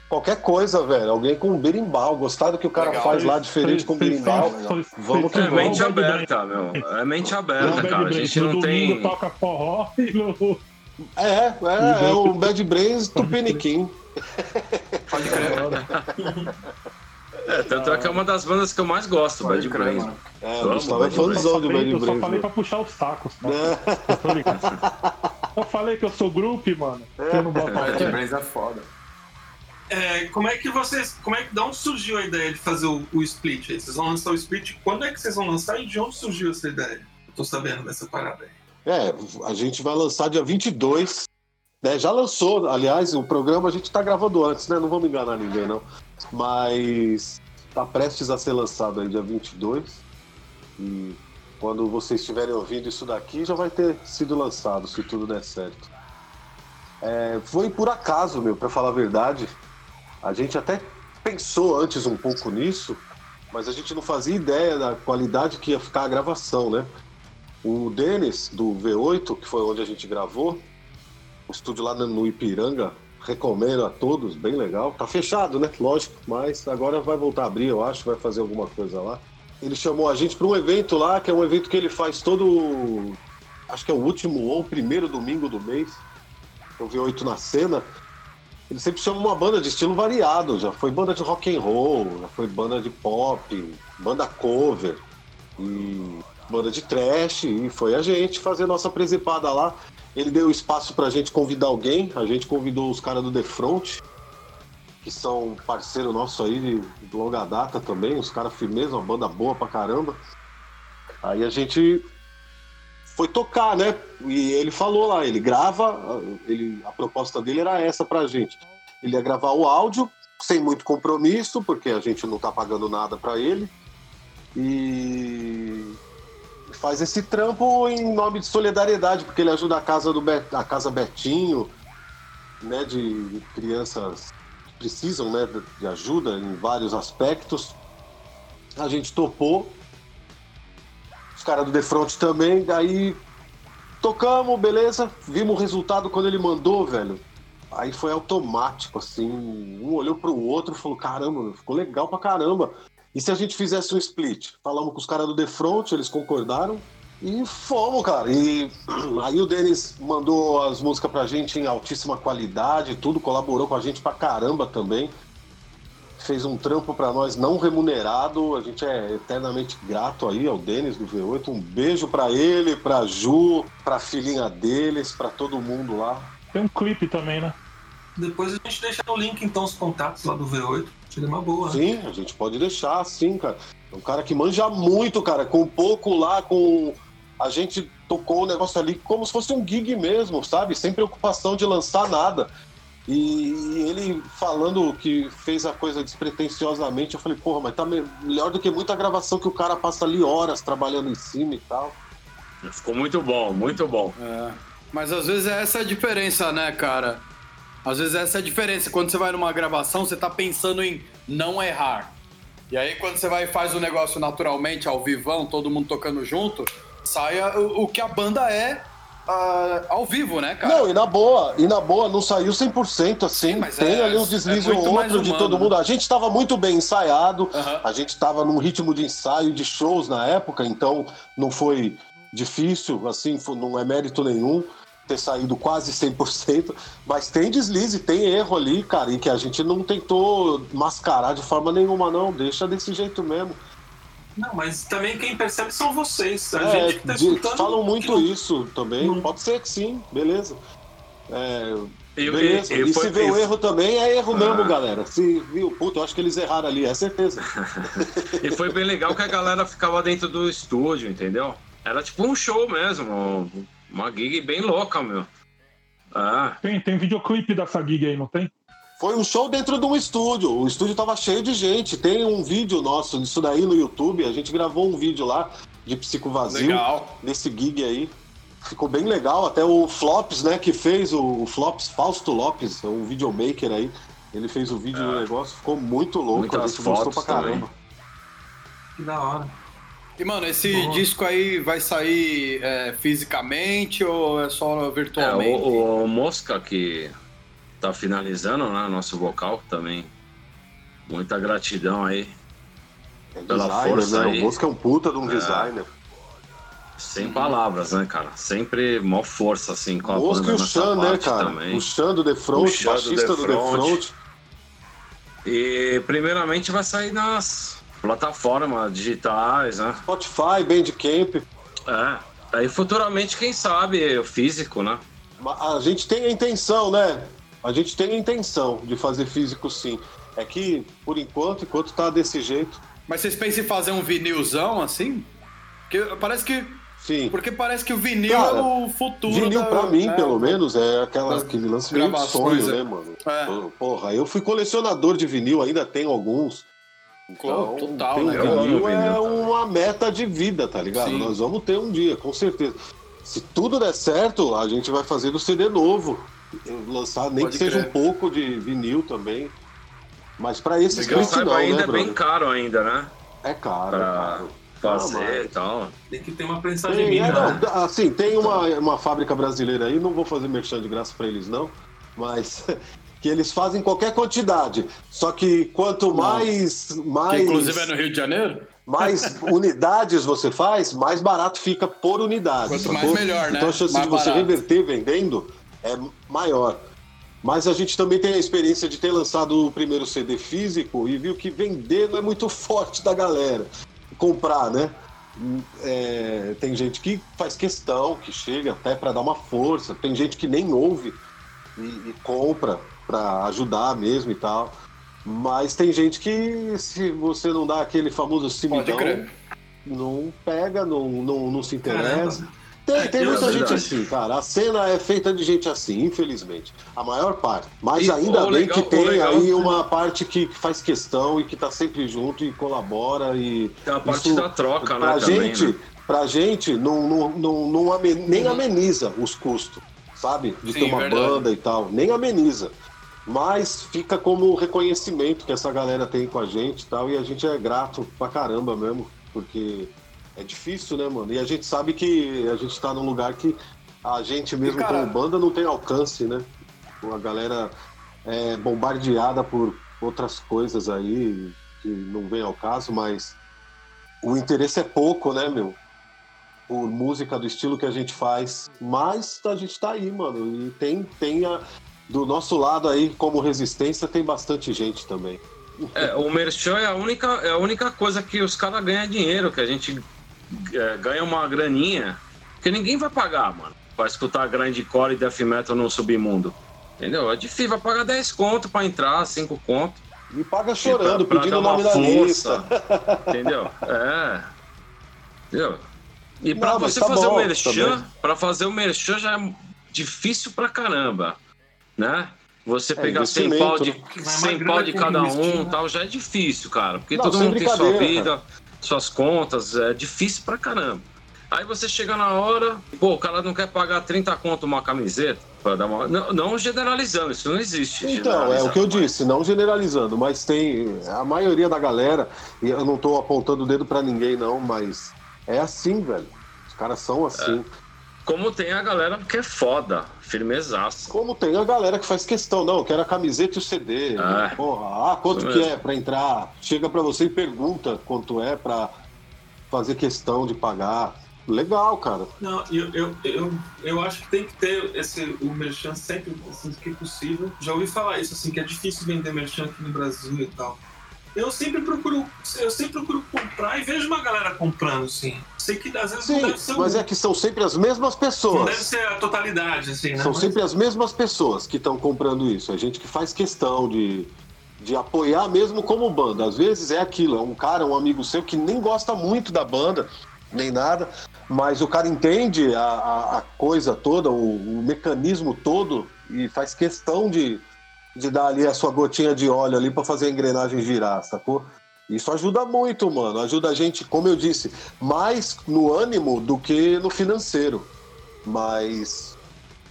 Speaker 1: Qualquer coisa, velho. Alguém com um berimbau, gostar do que o cara
Speaker 3: Legal.
Speaker 1: faz lá diferente com berimbau. Vamos que
Speaker 2: É
Speaker 1: vamos.
Speaker 2: mente aberta, meu. É mente aberta, cara. A gente
Speaker 4: no
Speaker 2: não
Speaker 4: domingo
Speaker 2: tem.
Speaker 4: toca forró e no...
Speaker 1: É, é, é o Bad Brains Tupiniquim.
Speaker 3: Pode crer.
Speaker 2: É, tanto é que é uma das bandas que eu mais gosto,
Speaker 3: Pode
Speaker 2: Bad
Speaker 3: crer,
Speaker 2: Brains.
Speaker 3: mano.
Speaker 1: É,
Speaker 2: Vamos,
Speaker 1: Gustavo é
Speaker 2: Bad Brains.
Speaker 1: fãzão
Speaker 4: falei,
Speaker 1: Bad
Speaker 4: eu só
Speaker 1: Brains.
Speaker 4: falei pra puxar os sacos.
Speaker 1: É.
Speaker 4: Eu tô ligado. Eu falei que eu sou grupo, mano. Você não bota fé.
Speaker 3: crer, é foda.
Speaker 5: É, como é que vocês. Como é que de onde surgiu a ideia de fazer o, o split aí? Vocês vão lançar o split? Quando é que vocês vão lançar e de onde surgiu essa ideia? Eu tô sabendo dessa parada aí.
Speaker 1: É, a gente vai lançar dia 22. Né? Já lançou, aliás, o programa a gente tá gravando antes, né? Não vamos enganar ninguém, não. Mas tá prestes a ser lançado aí dia 22. E quando vocês estiverem ouvindo isso daqui, já vai ter sido lançado, se tudo der certo. É, foi por acaso, meu, pra falar a verdade. A gente até pensou antes um pouco nisso, mas a gente não fazia ideia da qualidade que ia ficar a gravação, né? O Denis, do V8, que foi onde a gente gravou, o estúdio lá no Ipiranga, recomendo a todos, bem legal. Tá fechado, né? Lógico, mas agora vai voltar a abrir, eu acho, vai fazer alguma coisa lá. Ele chamou a gente para um evento lá, que é um evento que ele faz todo. Acho que é o último ou o primeiro domingo do mês. É O V8 na cena. Ele sempre chama uma banda de estilo variado. Já foi banda de rock and roll, já foi banda de pop, banda cover e banda de trash. E foi a gente fazer nossa presepada lá. Ele deu espaço pra gente convidar alguém. A gente convidou os caras do The Front, que são parceiro nosso aí de, longa data também. Os caras firmeza, uma banda boa pra caramba. Aí a gente foi tocar, né? E ele falou lá, ele grava, ele, a proposta dele era essa pra gente. Ele ia gravar o áudio, sem muito compromisso, porque a gente não tá pagando nada pra ele. E faz esse trampo em nome de solidariedade, porque ele ajuda a casa do Bet- a casa Betinho, né, de crianças que precisam, né, de- ajuda em vários aspectos. A gente topou. Os caras do Defront também, daí tocamos, beleza. Vimos o resultado quando ele mandou, velho. Aí foi automático, assim. Um olhou pro outro e falou: caramba, ficou legal pra caramba. E se a gente fizesse um split? Falamos com os caras do The Front, eles concordaram. E fomos, cara. E aí o Denis mandou as músicas pra gente em altíssima qualidade, tudo, colaborou com a gente pra caramba também. Fez um trampo pra nós não remunerado. A gente é eternamente grato aí ao Denis do V8. Um beijo pra ele, pra Ju, pra filhinha deles, pra todo mundo lá.
Speaker 4: Tem um clipe também, né?
Speaker 5: Depois a gente deixa no link, então, os contatos lá do V8. Seria uma boa. né?
Speaker 1: Sim, a gente pode deixar, sim, cara. É um cara que manja muito, cara. Com pouco lá, com. A gente tocou o negócio ali como se fosse um gig mesmo, sabe? Sem preocupação de lançar nada. E, ele falando que fez a coisa despretensiosamente, eu falei, porra, mas tá me- melhor do que muita gravação que o cara passa ali horas trabalhando em cima e tal.
Speaker 2: Ficou muito bom, muito bom.
Speaker 3: É. Mas às vezes essa é a diferença, né, cara? Às vezes essa é a diferença. Quando você vai numa gravação, você tá pensando em não errar. E aí quando você vai e faz o negócio naturalmente, ao vivão, todo mundo tocando junto, sai o, o que a banda é ah, ao vivo, né, cara?
Speaker 1: Não, e na boa, e na boa, não saiu 100% assim.
Speaker 3: Sim, mas
Speaker 1: Tem
Speaker 3: é-
Speaker 1: ali deslizes
Speaker 3: é
Speaker 1: ou
Speaker 3: muito mais
Speaker 1: outro de todo mundo. A gente estava muito bem ensaiado, a gente estava num ritmo de ensaio, de shows na época, então não foi difícil, assim, não é mérito nenhum ter saído quase 100%, mas tem deslize, tem erro ali, cara, e que a gente não tentou mascarar de forma nenhuma, não. Deixa desse jeito mesmo.
Speaker 5: Não, mas também quem percebe são vocês. A
Speaker 1: É,
Speaker 5: gente que tá
Speaker 1: de-
Speaker 5: escutando.
Speaker 1: falam muito
Speaker 5: não-
Speaker 1: isso também.
Speaker 5: não-
Speaker 1: Pode ser que sim, beleza. É,
Speaker 2: E,
Speaker 1: Beleza.
Speaker 2: e-
Speaker 1: E,
Speaker 2: e foi-
Speaker 1: se vê o erro também, é erro mesmo,
Speaker 2: Ah.
Speaker 1: galera. Se viu, puta, eu acho que eles erraram ali, é certeza.
Speaker 2: E foi bem legal que a galera ficava dentro do estúdio, entendeu? Era tipo um show mesmo, uma gig bem louca, meu. Ah,
Speaker 4: Tem, tem videoclipe dessa gig aí, não tem?
Speaker 1: Foi um show dentro de um estúdio. O estúdio tava cheio de gente. Tem um vídeo nosso disso daí no YouTube. A gente gravou um vídeo lá de Psico Vazio,
Speaker 3: Legal.
Speaker 1: desse gig aí. Ficou bem legal. Até o Flops, né, que fez o, o Flops, Fausto Lopes, um videomaker aí. Ele fez o vídeo do negócio, ficou muito louco.
Speaker 2: Muitas
Speaker 1: a gente gostou
Speaker 2: fotos
Speaker 1: pra caramba.
Speaker 5: Que da hora.
Speaker 3: E, mano, esse
Speaker 5: Boa.
Speaker 3: disco aí vai sair é, fisicamente ou é só
Speaker 2: é,
Speaker 3: virtualmente?
Speaker 2: o, o Mosca que tá finalizando, né? Nosso vocal também. Muita gratidão aí.
Speaker 1: É
Speaker 2: Pela
Speaker 1: designer,
Speaker 2: força
Speaker 1: né?
Speaker 2: aí.
Speaker 1: O Mosca é um puta de um
Speaker 2: É.
Speaker 1: designer.
Speaker 2: Sem palavras, né, cara? Sempre mó força, assim, com a
Speaker 1: Mosca
Speaker 2: banda
Speaker 1: e o Chan, né, cara?
Speaker 2: também.
Speaker 1: O Chan do The Front,
Speaker 2: O
Speaker 1: baixista
Speaker 2: The
Speaker 1: do The
Speaker 2: Front.
Speaker 1: Front.
Speaker 2: E primeiramente vai sair nas plataformas digitais, né?
Speaker 1: Spotify, Bandcamp.
Speaker 2: É. Aí futuramente, quem sabe, o físico, né?
Speaker 1: A gente tem a intenção, né? A gente tem a intenção de fazer físico sim. É que, por enquanto, enquanto tá desse jeito,
Speaker 3: Mas vocês pensam em fazer um vinilzão assim? Porque parece que.
Speaker 1: sim.
Speaker 3: Porque parece que o vinil
Speaker 1: Cara,
Speaker 3: é o futuro.
Speaker 1: Vinil
Speaker 3: da-
Speaker 1: pra mim,
Speaker 3: né?
Speaker 1: pelo menos, é aquela, aquele lance meio de sonho,
Speaker 3: é.
Speaker 1: né, mano?
Speaker 3: É.
Speaker 1: Porra, eu fui colecionador de vinil, ainda tenho alguns. Então,
Speaker 3: total,
Speaker 1: ter um
Speaker 3: né,
Speaker 2: cara? Amo
Speaker 1: é uma meta de vida, tá ligado?
Speaker 3: Sim.
Speaker 1: Nós vamos ter um dia, com certeza. Se tudo der certo, a gente vai fazer do CD novo. Lançar nem
Speaker 3: Pode
Speaker 1: que seja
Speaker 3: crer.
Speaker 1: um pouco de vinil também. Mas pra esse
Speaker 2: Que eu
Speaker 1: split
Speaker 2: saiba
Speaker 1: não,
Speaker 2: ainda
Speaker 1: né,
Speaker 2: é bem
Speaker 1: brother?
Speaker 2: caro ainda, né?
Speaker 1: É caro, é
Speaker 2: Pra
Speaker 1: caro.
Speaker 2: fazer
Speaker 1: mas-
Speaker 2: e tal.
Speaker 5: Tem que ter uma prensagem
Speaker 1: Tem, é,
Speaker 5: mínima.
Speaker 1: não,
Speaker 5: né?
Speaker 1: assim, tem uma, uma fábrica brasileira aí, não vou fazer merchan de graça pra eles, não, mas que eles fazem qualquer quantidade. Só que quanto mais.
Speaker 3: Que
Speaker 1: mais
Speaker 3: inclusive é no Rio de Janeiro?
Speaker 1: mais unidades você faz, mais barato fica por unidade.
Speaker 3: Quanto mais melhor, né?
Speaker 1: Então a chance
Speaker 3: Mais
Speaker 1: de você
Speaker 3: barato.
Speaker 1: reverter vendendo é maior. Mas a gente também tem a experiência de ter lançado o primeiro CD físico e viu que vender não é muito forte da galera. Comprar, né? É, tem gente que faz questão, que chega até para dar uma força. Tem gente que nem ouve e, e compra para ajudar mesmo e tal. Mas tem gente que, se você não dá aquele famoso
Speaker 3: crer.
Speaker 1: não pega, não, não, não se interessa.
Speaker 5: Caramba.
Speaker 1: Tem, tem
Speaker 2: É,
Speaker 1: muita
Speaker 2: é
Speaker 1: gente
Speaker 2: verdade.
Speaker 1: assim, cara. A cena é feita de gente assim, infelizmente. A maior parte. Mas
Speaker 2: E
Speaker 1: ainda bem
Speaker 2: legal-
Speaker 1: que tem
Speaker 2: legal-
Speaker 1: aí uma parte que faz questão e que tá sempre junto e colabora e.
Speaker 2: Tem a parte
Speaker 1: isso,
Speaker 2: da troca,
Speaker 1: pra
Speaker 2: né? também,
Speaker 1: gente,
Speaker 2: né?
Speaker 1: pra gente não, não, não, não amen- nem ameniza os custos, sabe? De
Speaker 3: Sim,
Speaker 1: ter uma
Speaker 3: verdade.
Speaker 1: banda e tal. Nem ameniza. Mas fica como reconhecimento que essa galera tem com a gente e tal. E a gente é grato pra caramba mesmo. Porque é difícil, né, mano? E a gente sabe que a gente tá num lugar que A gente mesmo
Speaker 3: E, cara-
Speaker 1: como banda não tem alcance, né? A galera é bombardeada por outras coisas aí que não vem ao caso, mas o interesse é pouco, né, meu? Por música do estilo que a gente faz. Mas a gente tá aí, mano. E tem, tem a, do nosso lado aí, como resistência, tem bastante gente também.
Speaker 2: É, o Merchan é a única, é a única coisa que os caras ganham dinheiro, que a gente é, ganha uma graninha, que ninguém vai pagar, mano, pra escutar grindcore e death metal no submundo. Entendeu? É difícil, vai pagar 10 conto pra entrar, 5 conto.
Speaker 1: E paga chorando,
Speaker 2: pra, pra
Speaker 1: pedindo
Speaker 2: uma força. Entendeu? É. Entendeu? E pra
Speaker 1: Não,
Speaker 2: você
Speaker 1: tá
Speaker 2: fazer
Speaker 1: bom,
Speaker 2: o merchan,
Speaker 1: também.
Speaker 2: pra fazer o merchan já é difícil pra caramba, né? Você pegar 100
Speaker 1: investimento,
Speaker 2: pau de,
Speaker 1: né?
Speaker 5: Mas
Speaker 2: 100
Speaker 5: uma
Speaker 2: pau de cada um
Speaker 5: né?
Speaker 2: tal, já é difícil, cara. Porque
Speaker 1: Não,
Speaker 2: todo mundo tem sua vida, suas contas, é difícil pra caramba. Aí você chega na hora, pô, o cara não quer pagar 30 conto uma camiseta pra dar uma. Não, não generalizando, isso não existe.
Speaker 1: Então, é o que eu
Speaker 2: mas-
Speaker 1: disse, não generalizando, mas tem a maioria da galera, e eu não tô apontando o dedo pra ninguém não, mas é assim, velho. Os caras são assim.
Speaker 2: Como tem a galera que é foda, firmezaça.
Speaker 1: Como tem a galera que faz questão, não, eu quero a camiseta e o CD.
Speaker 2: É.
Speaker 1: Porra, ah, quanto que
Speaker 2: mesmo.
Speaker 1: é pra entrar? Chega pra você e pergunta quanto é pra fazer questão de pagar. Legal, cara.
Speaker 5: Não, eu, eu, eu, eu acho que tem que ter esse, o merchan sempre assim, que possível. Já ouvi falar isso, assim, que é difícil vender merchan aqui no Brasil e tal. Eu sempre procuro, eu sempre procuro comprar e vejo uma galera comprando, sim. Sei que às vezes não
Speaker 1: Sim,
Speaker 5: deve ser
Speaker 1: mas é que são sempre as mesmas
Speaker 5: não
Speaker 1: pessoas.
Speaker 5: deve ser a totalidade, assim, né?
Speaker 1: São
Speaker 5: Mas-
Speaker 1: sempre as mesmas pessoas que estão comprando isso. É gente que faz questão de, de apoiar mesmo como banda. Às vezes é aquilo, é um cara, um amigo seu que nem gosta muito da banda, nem nada, mas o cara entende a, a, a coisa toda, o, o mecanismo todo e faz questão de, de dar ali a sua gotinha de óleo ali para fazer a engrenagem girar, sacou? Isso ajuda muito, mano. Ajuda a gente, como eu disse, mais no ânimo do que no financeiro. Mas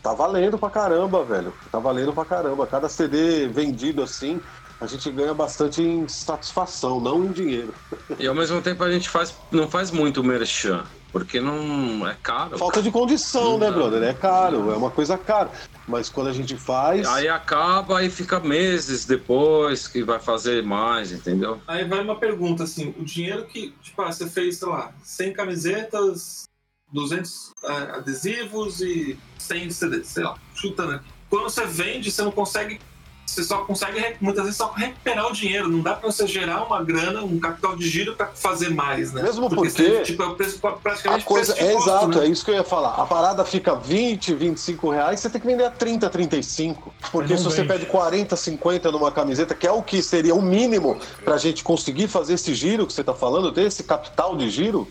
Speaker 1: tá valendo pra caramba, velho. Tá valendo pra caramba. Cada CD vendido assim, a gente ganha bastante em satisfação, não em dinheiro.
Speaker 2: E ao mesmo tempo a gente faz, não faz muito merchan, porque não é caro.
Speaker 1: Falta de condição, né, brother? É caro, é uma coisa cara. Mas quando a gente faz.
Speaker 2: Aí acaba e fica meses depois que vai fazer mais, entendeu?
Speaker 5: Aí vai uma pergunta, assim, o dinheiro que, tipo, ah, você fez, sei lá, 100 camisetas, 200 ah, adesivos e 100 CDs, sei lá, chutando aqui. Quando você vende, você não consegue, você só consegue, muitas vezes, só recuperar o dinheiro. Não dá pra você gerar uma grana, um capital de giro pra fazer mais, né?
Speaker 1: Mesmo
Speaker 5: porque...
Speaker 1: porque
Speaker 5: você, tipo, é o preço,
Speaker 1: A
Speaker 5: praticamente
Speaker 1: coisa
Speaker 5: preço de
Speaker 1: é
Speaker 5: custo,
Speaker 1: exato,
Speaker 5: né?
Speaker 1: é isso que eu ia falar. A parada fica 20, 25 reais, você tem que vender a 30, 35. Porque se você
Speaker 4: vende.
Speaker 1: pede 40, 50 numa camiseta, que é o que seria o mínimo pra gente conseguir fazer esse giro que você tá falando, ter esse capital de giro,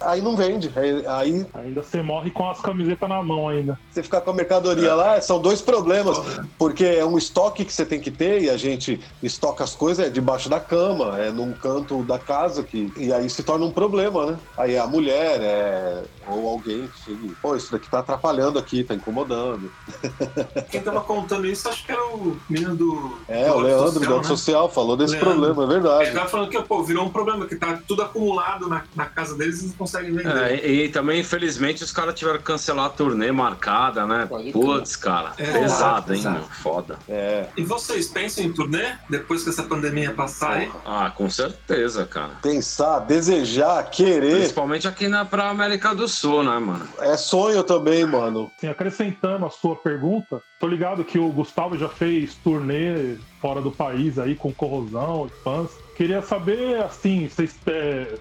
Speaker 1: aí não vende. Aí, aí
Speaker 4: Ainda você morre com as camisetas na mão ainda.
Speaker 1: você ficar com a mercadoria lá, são dois problemas. Porque é um estoque que você tem que ter e a gente estoca as coisas é debaixo da cama, é num canto da casa que e aí se torna um problema, né? Aí a mulher é ou alguém que chega, pô, isso daqui tá atrapalhando aqui, tá incomodando.
Speaker 5: Quem tava contando isso, acho que era o menino do.
Speaker 1: É,
Speaker 5: do
Speaker 1: o Leandro
Speaker 5: Social,
Speaker 1: do
Speaker 5: né?
Speaker 1: Social falou desse
Speaker 5: Leandro.
Speaker 1: problema, é
Speaker 5: Ele
Speaker 1: verdade.
Speaker 5: tava falando que, pô, virou um problema, que tá tudo acumulado na, na casa deles e não conseguem vender.
Speaker 2: É, e, e também, infelizmente, os caras tiveram que cancelar a turnê marcada, né? Putz, cara.
Speaker 5: É,
Speaker 2: pesado, hein, meu? Foda.
Speaker 1: É,
Speaker 5: E vocês pensam em turnê depois que essa pandemia passar aí?
Speaker 2: Ah, com certeza, cara.
Speaker 1: pensar, desejar, querer,
Speaker 2: Principalmente aqui na pra América do Sul, né, mano?
Speaker 1: é sonho também, mano.
Speaker 4: Assim, acrescentando a sua pergunta, tô ligado que o Gustavo já fez turnê fora do país aí com corrosão e fãs. Queria saber, assim, vocês, é,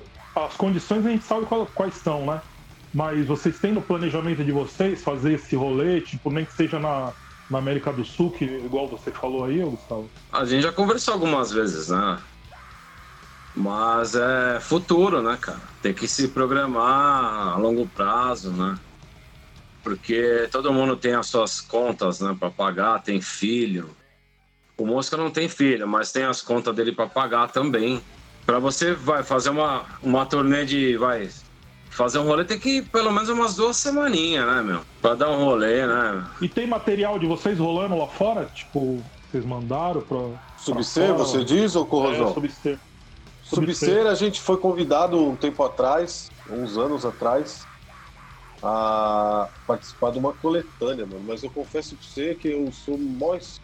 Speaker 4: as condições a gente sabe quais são, né? Mas vocês têm no planejamento de vocês fazer esse rolê, tipo, nem que seja na, na América do Sul, que igual você falou aí, Gustavo?
Speaker 2: A gente já conversou algumas vezes, né? Mas é futuro, né, cara? Tem que se programar a longo prazo, né? Porque todo mundo tem as suas contas, né, para pagar, tem filho. O Mosca não tem filho, mas tem as contas dele para pagar também. Para você vai fazer uma, uma turnê de vai fazer um rolê tem que ir pelo menos umas duas semaninhas, né, meu? Para dar um rolê, né?
Speaker 4: E tem material de vocês rolando lá fora? Tipo, vocês mandaram pra.
Speaker 1: Subser,
Speaker 4: pra
Speaker 1: você diz, ou corrosão?
Speaker 4: É, subster.
Speaker 1: Subser, a gente foi convidado um tempo atrás, uns anos atrás. a participar de uma coletânea, mano. Mas eu confesso pra você que eu sou mais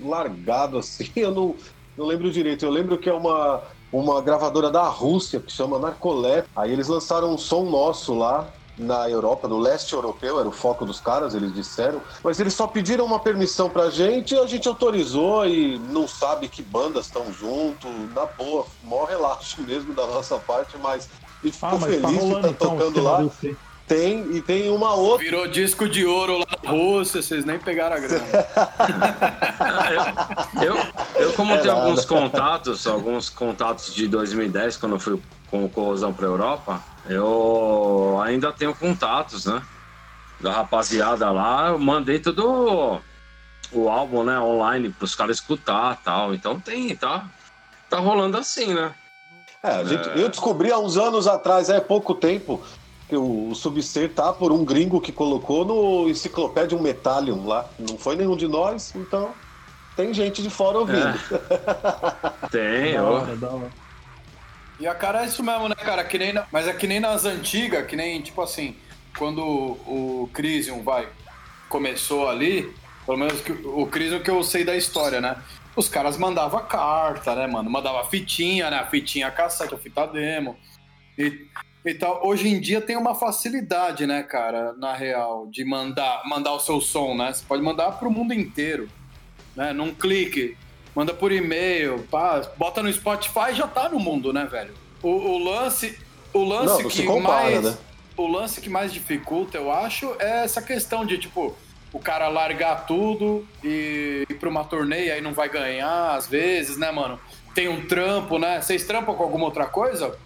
Speaker 1: largado assim, eu não, não lembro direito. Eu lembro que é uma, uma gravadora da Rússia que chama Narcolep. Aí eles lançaram um som nosso lá na Europa, no leste europeu, era o foco dos caras, eles disseram. Mas eles só pediram uma permissão pra gente, a gente autorizou e não sabe que bandas estão junto. Na boa, maior relaxo mesmo da nossa parte, mas a gente ficou
Speaker 4: Ah, mas tá
Speaker 1: feliz de
Speaker 4: rolando
Speaker 1: estar
Speaker 4: então.
Speaker 1: tocando
Speaker 4: o
Speaker 1: lá. Tem, e tem uma outra.
Speaker 3: Virou disco de ouro lá na Rússia, vocês nem pegaram a grana.
Speaker 2: Eu, eu como
Speaker 1: É
Speaker 2: tenho
Speaker 1: nada.
Speaker 2: alguns contatos, alguns contatos de 2010, quando eu fui com o Corrosão pra Europa, eu ainda tenho contatos, né? Da rapaziada lá, eu mandei todo o álbum, né, online pros caras escutar tal. Então tem, tá? Tá rolando assim, né?
Speaker 1: É, a gente- eu descobri há uns anos atrás, é pouco tempo, que o, o Subser tá por um gringo que colocou no Enciclopédia Metallium lá. Não foi nenhum de nós, então tem gente de fora ouvindo.
Speaker 2: Tem,
Speaker 4: Da
Speaker 2: ó.
Speaker 3: E a cara é isso mesmo, né, cara? Que nem na- Mas é que nem nas antigas, que nem, tipo assim, quando o Crisium, vai, começou ali, pelo menos que o o Crisium que eu sei da história, né? Os caras mandavam carta, né, mano? Mandava fitinha, né? A fitinha cassete, a fita demo. E, e tal. Hoje em dia tem uma facilidade, né, cara, na real, de mandar, mandar o seu som, né? Você pode mandar pro mundo inteiro, né? Num clique. Manda por e-mail, pá, bota no Spotify e já tá no mundo, né, velho? O, o lance, o lance
Speaker 1: Não,
Speaker 3: que
Speaker 1: compara,
Speaker 3: mais,
Speaker 1: né?
Speaker 3: o lance que mais dificulta, eu acho, é essa questão de tipo o cara largar tudo e ir pra uma turnê e aí não vai ganhar às vezes, né, mano? Tem um trampo, né? Vocês trampam com alguma outra coisa?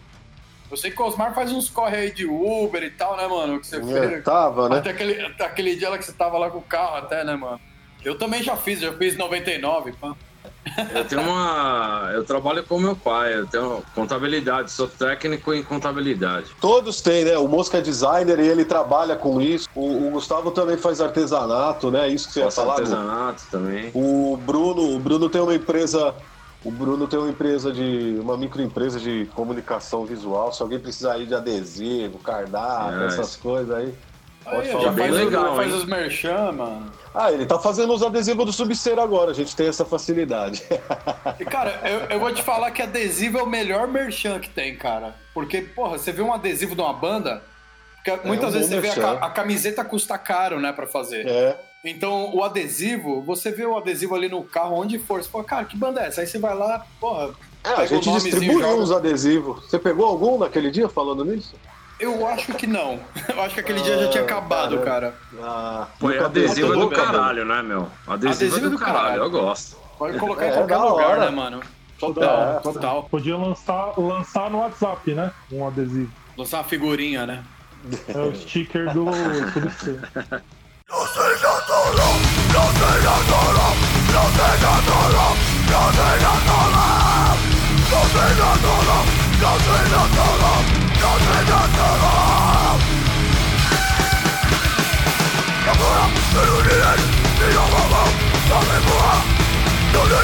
Speaker 3: Eu sei que o Osmar faz uns corre aí de Uber e tal, né, mano? Que você
Speaker 1: É,
Speaker 3: fez.
Speaker 1: tava, né?
Speaker 3: Até aquele, até aquele dia lá que você tava lá com o carro, até, né, mano? Eu também já fiz, já fiz 99, pá.
Speaker 2: Eu tenho uma. Eu trabalho com meu pai, eu tenho contabilidade, sou técnico em contabilidade.
Speaker 1: Todos têm, né? O Mosca é designer e ele trabalha com isso. O, o Gustavo também faz artesanato, né? Isso que você ia
Speaker 2: Faço
Speaker 1: falar. Gu?
Speaker 2: artesanato também.
Speaker 1: O Bruno, o Bruno tem uma empresa, o Bruno tem uma empresa de uma microempresa de comunicação visual. Se alguém precisar aí de adesivo, cardápio,
Speaker 2: É,
Speaker 1: essas coisas aí, pode
Speaker 3: Aí,
Speaker 1: falar.
Speaker 3: já
Speaker 2: bem
Speaker 3: faz,
Speaker 2: legal,
Speaker 3: o, faz os merchan, mano.
Speaker 1: Ah, ele tá fazendo os adesivos do Subceiro agora. A gente tem essa facilidade.
Speaker 3: E, cara, eu, eu vou te falar que adesivo é o melhor merchan que tem, cara. Porque, porra, você vê um adesivo de uma banda, porque muitas
Speaker 1: um
Speaker 3: vezes você vê a,
Speaker 1: merchan.
Speaker 3: a camiseta custa caro, né, pra fazer.
Speaker 1: é.
Speaker 3: Então, o adesivo, você vê o adesivo ali no carro, onde for, você fala, cara, que banda é essa? Aí você vai lá, porra,
Speaker 1: É, a gente
Speaker 3: nomezinho
Speaker 1: distribui
Speaker 3: joga.
Speaker 1: uns adesivos. Você pegou algum naquele dia falando nisso?
Speaker 3: Eu acho que não. Eu acho que aquele dia já tinha acabado,
Speaker 1: Ah,
Speaker 3: cara.
Speaker 1: Ah, dei
Speaker 2: adesivo é do caralho, né, meu? Adesivo, é do, caralho, eu gosto.
Speaker 3: Pode colocar
Speaker 1: É,
Speaker 3: em qualquer lugar,
Speaker 1: hora.
Speaker 3: né, mano? Total,
Speaker 1: hora.
Speaker 3: total.
Speaker 4: Podia lançar, lançar no WhatsApp, né? Um adesivo.
Speaker 3: Lançar uma figurinha, né?
Speaker 4: É o sticker do No
Speaker 6: te
Speaker 2: da todo, no te da todo, no te da no te da. No te da todo, no te da todo, no te da todo. Ahora solo le das, te lo vas, solo, solo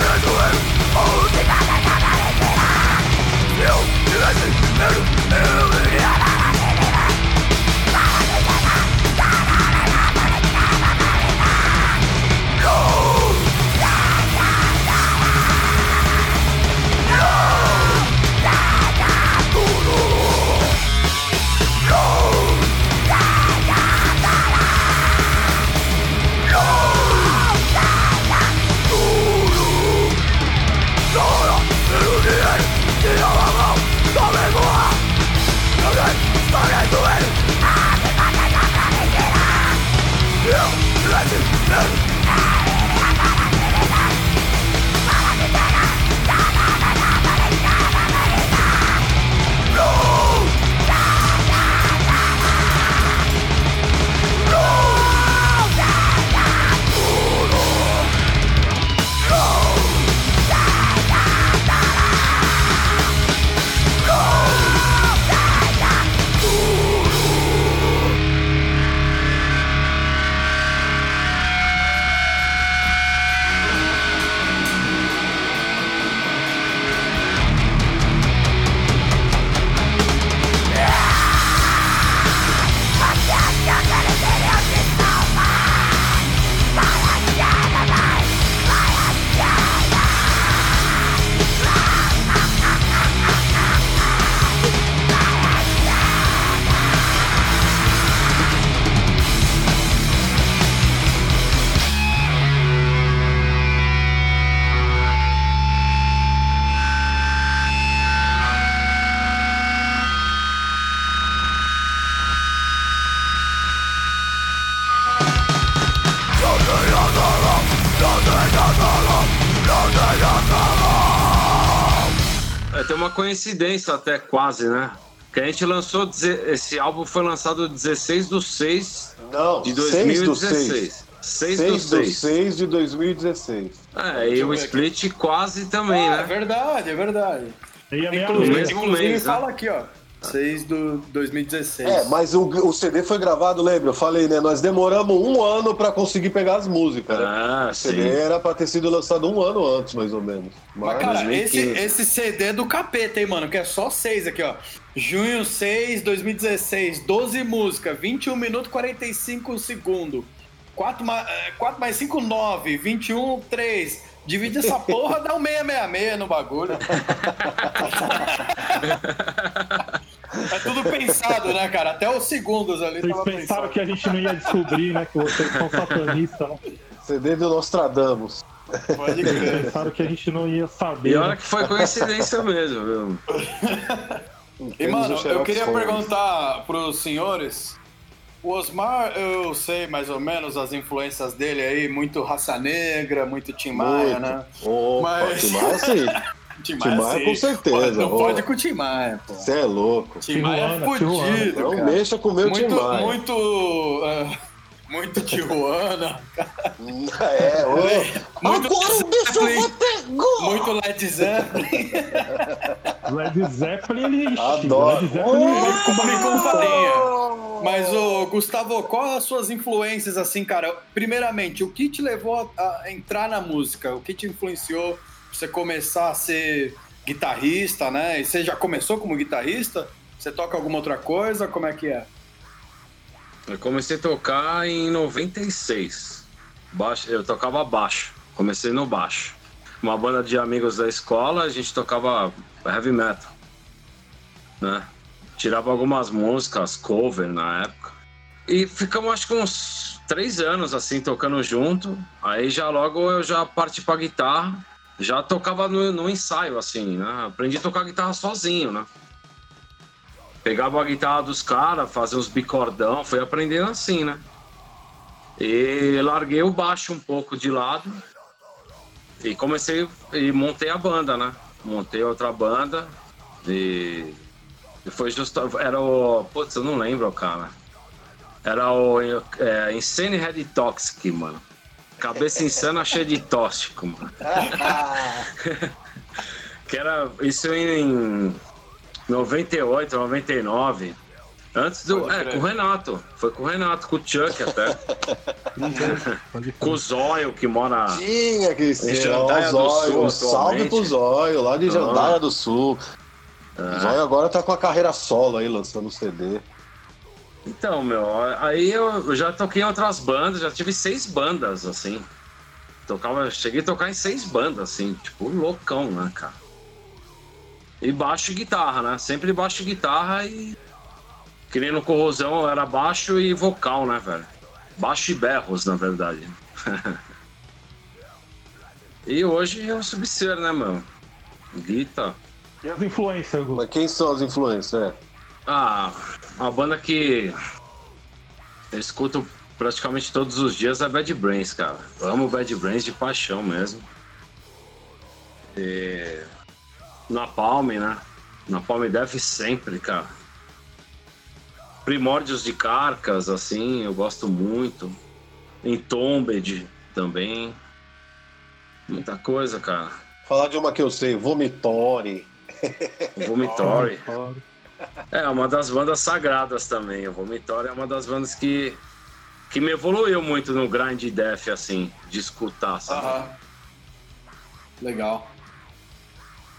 Speaker 2: la dure, oh, vas a quedar. You just is coincidência até quase, né? Que a gente lançou. Esse álbum foi lançado 16 do 6
Speaker 1: Não,
Speaker 2: de
Speaker 1: 6 do
Speaker 2: 2016. 6 do
Speaker 1: 6 do
Speaker 2: 6.
Speaker 1: 6 de 2016.
Speaker 2: É, e o
Speaker 3: aqui.
Speaker 2: split quase também,
Speaker 3: É
Speaker 2: né?
Speaker 3: verdade, é verdade.
Speaker 4: E a meia
Speaker 3: Inclusive, inclusive
Speaker 2: né?
Speaker 3: fala aqui, ó. 6 do 2016.
Speaker 1: É, mas o, o CD foi gravado, lembra? Eu falei, né? Nós demoramos um ano pra conseguir pegar as músicas. né?
Speaker 2: Ah,
Speaker 1: O CD
Speaker 2: sim.
Speaker 1: era pra ter sido lançado um ano antes, mais ou menos.
Speaker 3: Mas, cara, esse,
Speaker 2: 2015.
Speaker 3: esse CD é do capeta, hein, mano? Que é só 6 aqui, ó. Junho 6, 2016. 12 músicas, 21 minutos e 45 segundos. 4 mais, 4 mais 5, 9. 21, 3. Divide essa porra, dá um 666 no bagulho. é tudo pensado, né, cara? Até os segundos ali
Speaker 4: Vocês
Speaker 3: tava
Speaker 4: pensaram
Speaker 3: pensado.
Speaker 4: que a gente não ia descobrir, né? Que vocês são satanistas, né?
Speaker 1: CD do Nostradamus.
Speaker 3: Pode crer.
Speaker 4: Pensaram que a gente não ia saber.
Speaker 2: E olha
Speaker 4: né?
Speaker 2: que foi coincidência mesmo, viu?
Speaker 3: E, mano, eu queria
Speaker 1: Holmes.
Speaker 3: perguntar pros senhores. O Osmar, eu sei mais ou menos as influências dele aí, muito raça negra, muito Tim Maia, né?
Speaker 1: Opa,
Speaker 3: Mas-
Speaker 1: Tim Maia, sim.
Speaker 3: Tim
Speaker 1: Tim Maia, com certeza,
Speaker 3: Não pode com o Tim Maia, pô.
Speaker 1: Você é louco.
Speaker 3: Tim Maia é fudido,
Speaker 1: Não
Speaker 3: cara.
Speaker 1: mexa com o meu Tim
Speaker 3: muito,
Speaker 1: Maia.
Speaker 3: muito, ah, muito Tijuana,
Speaker 1: É, ô.
Speaker 3: muito
Speaker 1: Agora o bicho
Speaker 3: Zeppelin,
Speaker 1: vai pegar!
Speaker 3: muito Led Zeppelin,
Speaker 4: Led Zeppelin,
Speaker 1: Adoro.
Speaker 4: Led Zeppelin
Speaker 3: muito come com farinha. Mas, ô, Gustavo, qual as suas influências, assim, cara? Primeiramente, o que te levou a a entrar na música? O que te influenciou você começar a ser guitarrista, né? E você já começou como guitarrista? Você toca alguma outra coisa? Como é que é?
Speaker 2: Eu comecei a tocar em 96. Baixo, eu tocava baixo. Comecei no baixo. Uma banda de amigos da escola, a gente tocava heavy metal. Né? Tirava algumas músicas, cover na época. E ficamos acho que uns três anos assim tocando junto. Aí já logo eu já parti pra guitarra. Já tocava no, no ensaio, assim, né? Aprendi a tocar guitarra sozinho, né? Pegava a guitarra dos caras, fazia uns bicordão, fui aprendendo assim, né? E larguei o baixo um pouco de lado e comecei e montei a banda, né? Montei outra banda e, e foi justo. Era o. Putz, eu não lembro, cara. Era o é, Insane Head Toxic, mano. Cabeça insana cheia de tóxico, mano. que era isso em 98, 99. Antes do. É, com o Renato. Foi com o Renato, com o Chuck até. Com o Zóio, que mora.
Speaker 1: Tinha que ser.
Speaker 2: Jandaia
Speaker 1: ó,
Speaker 2: do
Speaker 1: Zóio.
Speaker 2: Sul,
Speaker 1: Um salve pro Zóio, lá de
Speaker 2: Ah.
Speaker 1: Jandaia do Sul. O Zóio agora tá com a carreira solo aí, lançando CD.
Speaker 2: Então, meu, aí eu já toquei em outras bandas, já tive seis bandas, assim. Tocava, cheguei a tocar em seis bandas, assim, tipo, loucão, né, cara? E baixo e guitarra, né? Sempre baixo e guitarra e. Que nem no Corrosão era baixo e vocal, né, velho? Baixo e berros, na verdade. e hoje é o Subser, né, meu? Guita.
Speaker 4: E as influências?
Speaker 1: Mas quem são as influências? É.
Speaker 2: Ah, uma banda que eu escuto praticamente todos os dias é Bad Brains, cara. Eu amo Bad Brains de paixão mesmo. E... Napalm, né? Napalm deve sempre, cara. Primórdios de Carcas, assim, eu gosto muito. Entombed também. Muita coisa, cara.
Speaker 1: Falar de uma que eu sei, Vomitore.
Speaker 2: Vomitory. É, uma das bandas sagradas também. O Vomitório é uma das bandas que, que me evoluiu muito no grind death, assim, de escutar, sabe?
Speaker 3: Aham. Legal.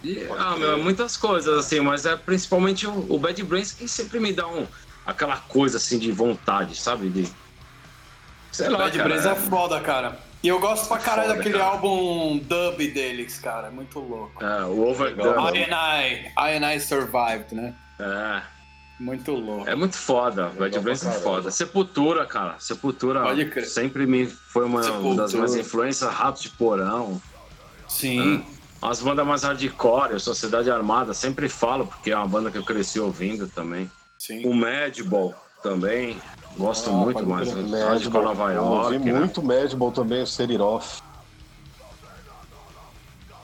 Speaker 2: E, ah, meu, muitas coisas, assim, mas é principalmente o, o Bad Brains que sempre me dá um, aquela coisa, assim, de vontade, sabe? De, sei lá,
Speaker 3: Bad
Speaker 2: cara,
Speaker 3: Brains é foda, cara. E eu gosto pra caralho
Speaker 2: Foda,
Speaker 3: daquele
Speaker 2: cara.
Speaker 3: álbum dub deles, cara. É muito louco.
Speaker 2: é, o Overdone.
Speaker 3: I and I, I and I Survived, né?
Speaker 2: É,
Speaker 3: Muito louco.
Speaker 2: é muito foda, o Bad Brains é foda. Sepultura, cara, Sepultura
Speaker 3: Pode crer.
Speaker 2: sempre me foi uma, uma das
Speaker 3: Sepultura.
Speaker 2: minhas influências, Ratos de Porão.
Speaker 3: Sim.
Speaker 2: As bandas mais hardcore, Sociedade Armada, sempre falo, porque é uma banda que eu cresci ouvindo também.
Speaker 3: Sim.
Speaker 2: O Madball também, gosto
Speaker 3: Ah,
Speaker 2: muito mais. Hardcore Nova
Speaker 1: Eu ouvi
Speaker 2: York, né?
Speaker 1: muito Madball também, o Seriroff.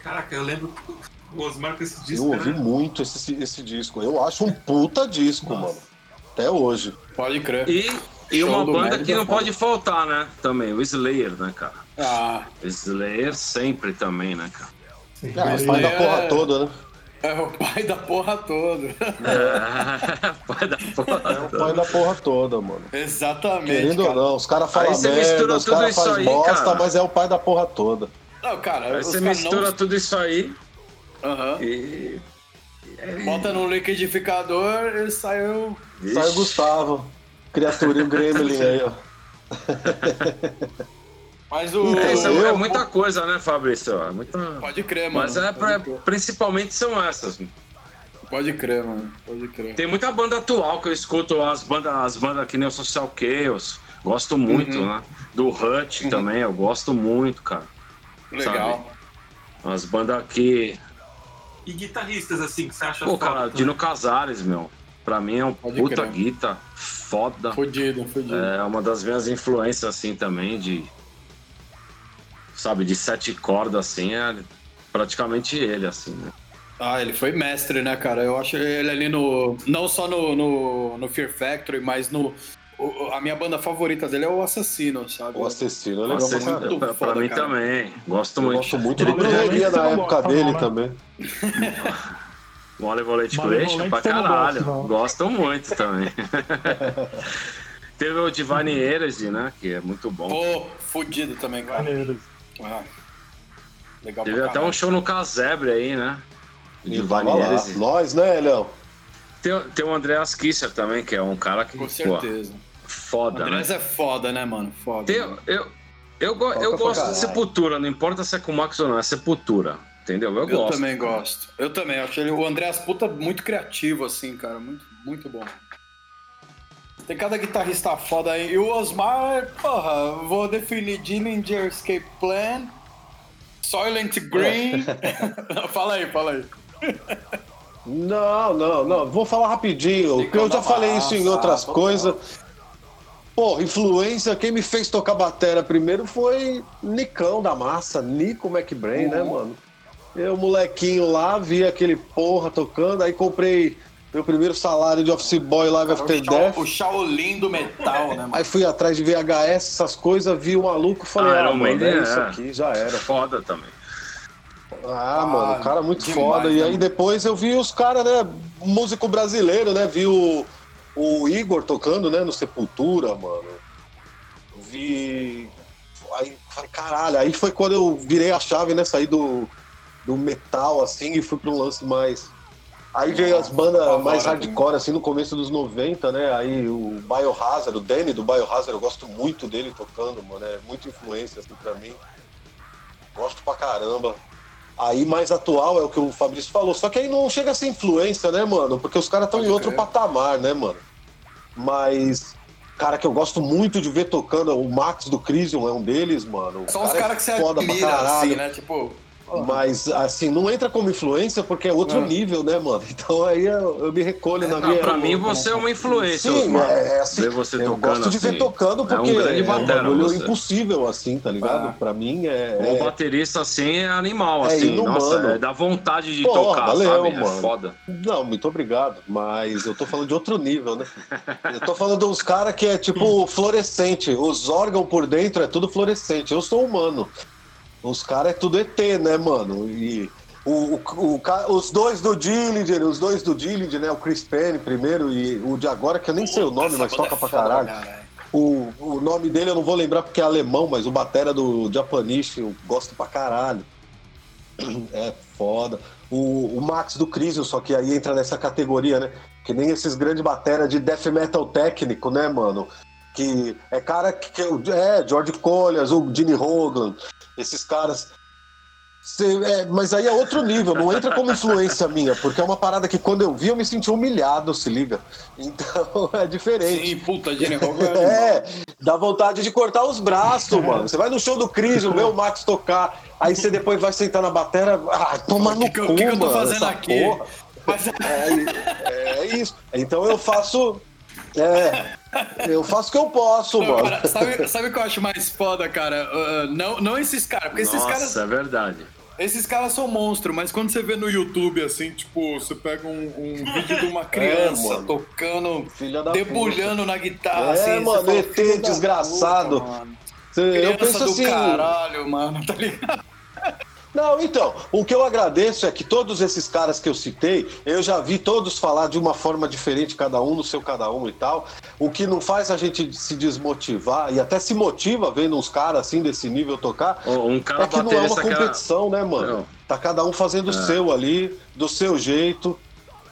Speaker 5: Caraca, eu lembro o Osmar com esse disco.
Speaker 1: Eu ouvi
Speaker 5: né?
Speaker 1: muito esse, esse disco. Eu acho um puta disco,
Speaker 5: Nossa.
Speaker 1: mano. Até hoje.
Speaker 3: Pode crer.
Speaker 2: E, e uma banda que não
Speaker 3: é
Speaker 2: pode faltar, né? Também, o Slayer, né, cara?
Speaker 3: Ah,
Speaker 2: Slayer sempre também, né, cara?
Speaker 1: Ah, os pai da
Speaker 3: é-
Speaker 1: porra toda, né?
Speaker 3: é o pai da porra toda.
Speaker 2: É, pai da porra.
Speaker 1: É o pai da porra toda, mano.
Speaker 3: Exatamente.
Speaker 1: Querendo ou
Speaker 3: cara.
Speaker 1: não, os caras falam
Speaker 2: Aí você mistura
Speaker 1: merda, os
Speaker 2: tudo
Speaker 1: caras
Speaker 2: isso
Speaker 1: fazem
Speaker 2: aí,
Speaker 1: bosta,
Speaker 2: cara.
Speaker 1: mas é o pai da porra toda.
Speaker 3: Não, cara,
Speaker 2: Aí você mistura tudo isso aí
Speaker 3: Aham.
Speaker 2: e.
Speaker 3: Bota no liquidificador e saiu.
Speaker 1: Sai o Gustavo, criaturinho gremlin aí, ó.
Speaker 3: Mas o.
Speaker 2: É, isso é, é muita coisa, né, Fabrício? É muita...
Speaker 3: Pode crer, mano.
Speaker 2: Mas é pra- principalmente são essas.
Speaker 3: pode crer, mano. Pode crer.
Speaker 2: Tem muita banda atual que eu escuto, as bandas, as bandas que nem o Social Chaos. Gosto muito,
Speaker 3: Uhum.
Speaker 2: né? Do Hut também, eu gosto muito, cara.
Speaker 3: Legal.
Speaker 2: As bandas que.
Speaker 5: E guitarristas, assim, que você acha
Speaker 2: Pô, cara? Dino Casares, meu. Pra mim é um
Speaker 3: Pode
Speaker 2: puta
Speaker 3: crer.
Speaker 2: guita, foda.
Speaker 3: Fudido, fudido.
Speaker 2: É uma das minhas influências, assim, também, de. Sabe, de sete cordas, assim, é praticamente ele, assim, né?
Speaker 3: Ah, ele foi mestre, né, cara? Eu acho ele ali no. Não só no, no, no Fear Factory, mas no. O- a minha banda favorita dele é o Assassino, sabe?
Speaker 1: O assassino é legal
Speaker 2: Nossa,
Speaker 1: pra
Speaker 2: pra, pra
Speaker 3: foda,
Speaker 2: mim
Speaker 3: cara.
Speaker 2: também. Gosto
Speaker 1: Eu
Speaker 2: muito.
Speaker 1: gosto muito
Speaker 2: Ele
Speaker 1: do
Speaker 4: não
Speaker 1: época
Speaker 4: gosta,
Speaker 1: dele também.
Speaker 2: Malevolent
Speaker 4: Malevolent
Speaker 2: Creation pra caralho. Gosto muito também. Teve o Divine Heresy, né? Que é muito bom.
Speaker 3: Pô, fudido também, cara. Ah, legal
Speaker 2: Teve
Speaker 3: pra
Speaker 2: até
Speaker 3: caralho.
Speaker 2: um show no Casebre aí, né? Divine. Heresy.
Speaker 1: Nós, né, Léo?
Speaker 2: Tem, tem o Andreas Kisser também, que é um cara que.
Speaker 3: Com
Speaker 2: pô,
Speaker 3: certeza.
Speaker 2: foda, né?
Speaker 3: Andrés é foda, né, mano? Foda.
Speaker 2: Tem, eu, eu,
Speaker 1: Toca
Speaker 2: eu gosto de. Sepultura, não importa se é com o Max ou não, é Sepultura. Entendeu? Eu,
Speaker 3: Eu
Speaker 2: gosto.
Speaker 3: também gosto. Eu também. Acho ele, o Andreas puta muito criativo, assim, cara. Muito, muito bom. Tem cada guitarrista foda aí. E o Osmar, porra, vou definir Dillinger Escape Plan, Soylent Green. fala aí, fala aí.
Speaker 1: Não, não, não. Vou falar rapidinho. Eu já falei isso em outras coisas. Porra, influência, quem me fez tocar batera primeiro foi Nicão da Massa, Nico McBrain, né,
Speaker 3: Uhum.
Speaker 1: mano? Eu, molequinho lá, vi aquele porra tocando, aí comprei meu primeiro salário de office boy Live After
Speaker 3: O, Shao,
Speaker 1: Death.
Speaker 3: o Shaolin do metal, né, mano?
Speaker 1: Aí fui atrás de VHS, essas coisas, vi o maluco, falei,
Speaker 2: Ah,
Speaker 1: ah, mano, é
Speaker 2: é.
Speaker 1: isso aqui, já era.
Speaker 2: Foda também.
Speaker 1: Ah,
Speaker 3: Ah,
Speaker 1: mano, o cara muito
Speaker 3: demais,
Speaker 1: foda. E
Speaker 3: né,
Speaker 1: aí
Speaker 3: mano?
Speaker 1: depois eu vi os caras, né, músico brasileiro, né, vi o, o Igor tocando, né, no Sepultura, mano. Vi... Aí falei, caralho, aí foi quando eu virei a chave, né, saí do, do metal, assim, e fui pra um lance mais... Aí veio as bandas
Speaker 3: Agora,
Speaker 1: mais hardcore, assim, no começo dos 90, né, aí o Biohazard, o Danny do Biohazard, eu gosto muito dele tocando, mano, é muita influência, assim, pra mim. Gosto pra caramba. Aí mais atual é o que o Fabrício falou. Só que aí não chega a ser influência, né, mano? Porque os caras estão em outro
Speaker 3: crer.
Speaker 1: patamar, né, mano? Mas, cara, que eu gosto muito de ver tocando, o Max do Crisium é um deles, mano.
Speaker 3: São os
Speaker 1: cara é
Speaker 3: caras que você
Speaker 1: foda pra
Speaker 3: admira,
Speaker 1: caralho.
Speaker 3: assim, né? Tipo,
Speaker 1: Mas, assim, não entra como influência porque é outro
Speaker 3: Não.
Speaker 1: nível, né, mano? Então aí eu, eu me recolho na
Speaker 2: Ah,
Speaker 1: minha.
Speaker 2: pra mim você é uma influência,
Speaker 1: Sim,
Speaker 2: Osmar.
Speaker 1: é, é assim.
Speaker 2: Ver você
Speaker 1: eu
Speaker 2: tocando
Speaker 1: gosto de ver
Speaker 2: assim.
Speaker 1: tocando
Speaker 2: É um
Speaker 1: porque
Speaker 2: grande
Speaker 1: é um
Speaker 2: batera,
Speaker 1: bagulho
Speaker 2: você.
Speaker 1: impossível, assim, tá ligado?
Speaker 3: Ah.
Speaker 1: Pra mim é.
Speaker 2: Um
Speaker 1: é-
Speaker 2: baterista assim é animal,
Speaker 1: É
Speaker 2: assim.
Speaker 1: inumano.
Speaker 2: Nossa, é, dá vontade de
Speaker 1: Porra,
Speaker 2: tocar,
Speaker 1: valeu,
Speaker 2: sabe?
Speaker 1: mano.
Speaker 2: É foda.
Speaker 1: Não, muito obrigado, mas eu tô falando de outro nível, né? Eu tô falando dos caras que é tipo fluorescente, os órgãos por dentro é tudo fluorescente. Eu sou humano. Os caras é tudo ET, né, mano? E o, o, o os dois do Dillinger, os dois do Dillinger, né? O Chris Penn primeiro e o de agora, que eu nem sei o nome, mas toca pra caralho. O, o nome dele eu não vou lembrar porque é alemão, mas o batera do Japanish eu gosto pra caralho. É foda. O, o Max do Crisium, só que aí entra nessa categoria, né? Que nem esses grandes batera de death metal técnico, né, mano? Que é cara que. é, George Colliers, o Gene Hogan, esses caras. Cê- é, mas aí é outro nível, não entra como influência minha, porque é uma parada que quando eu vi eu me senti humilhado, se liga. Então é diferente.
Speaker 3: Sim, puta, Gene Hogan.
Speaker 1: É, dá vontade de cortar os braços, mano. Você vai no show do Cris, vê o Max tocar, aí você depois vai sentar na batera. Ah, toma no
Speaker 3: que,
Speaker 1: cu,
Speaker 3: o que eu tô
Speaker 1: mano,
Speaker 3: fazendo aqui?
Speaker 1: porra.
Speaker 3: Mas,
Speaker 1: É, é isso. Então eu faço. É, eu faço o que eu posso,
Speaker 3: Não,
Speaker 1: mano.
Speaker 3: cara, sabe, sabe o que eu acho mais foda, cara? Uh, não, não esses caras, porque esses
Speaker 2: Nossa,
Speaker 3: caras.
Speaker 2: é verdade.
Speaker 3: esses caras são monstros, mas quando você vê no YouTube, assim, tipo, você pega um, um vídeo de uma criança
Speaker 1: mano.
Speaker 3: tocando,
Speaker 1: Filha da
Speaker 3: debulhando na guitarra,
Speaker 1: É,
Speaker 3: assim.
Speaker 1: mano, ET
Speaker 3: "Filho da
Speaker 1: desgraçado."
Speaker 3: puta, mano.
Speaker 1: puta. Eu
Speaker 3: Criança
Speaker 1: penso
Speaker 3: do
Speaker 1: assim.
Speaker 3: caralho, mano, tá ligado?
Speaker 1: Não, então, o que eu agradeço é que todos esses caras que eu citei, eu já vi todos falar de uma forma diferente, cada um no seu cada um e tal. O que não faz a gente se desmotivar e até se motiva vendo uns caras assim desse nível tocar.
Speaker 2: Um cara
Speaker 1: É que não é uma competição, né, mano?
Speaker 2: Não.
Speaker 1: Tá cada um fazendo o seu ali, do seu jeito.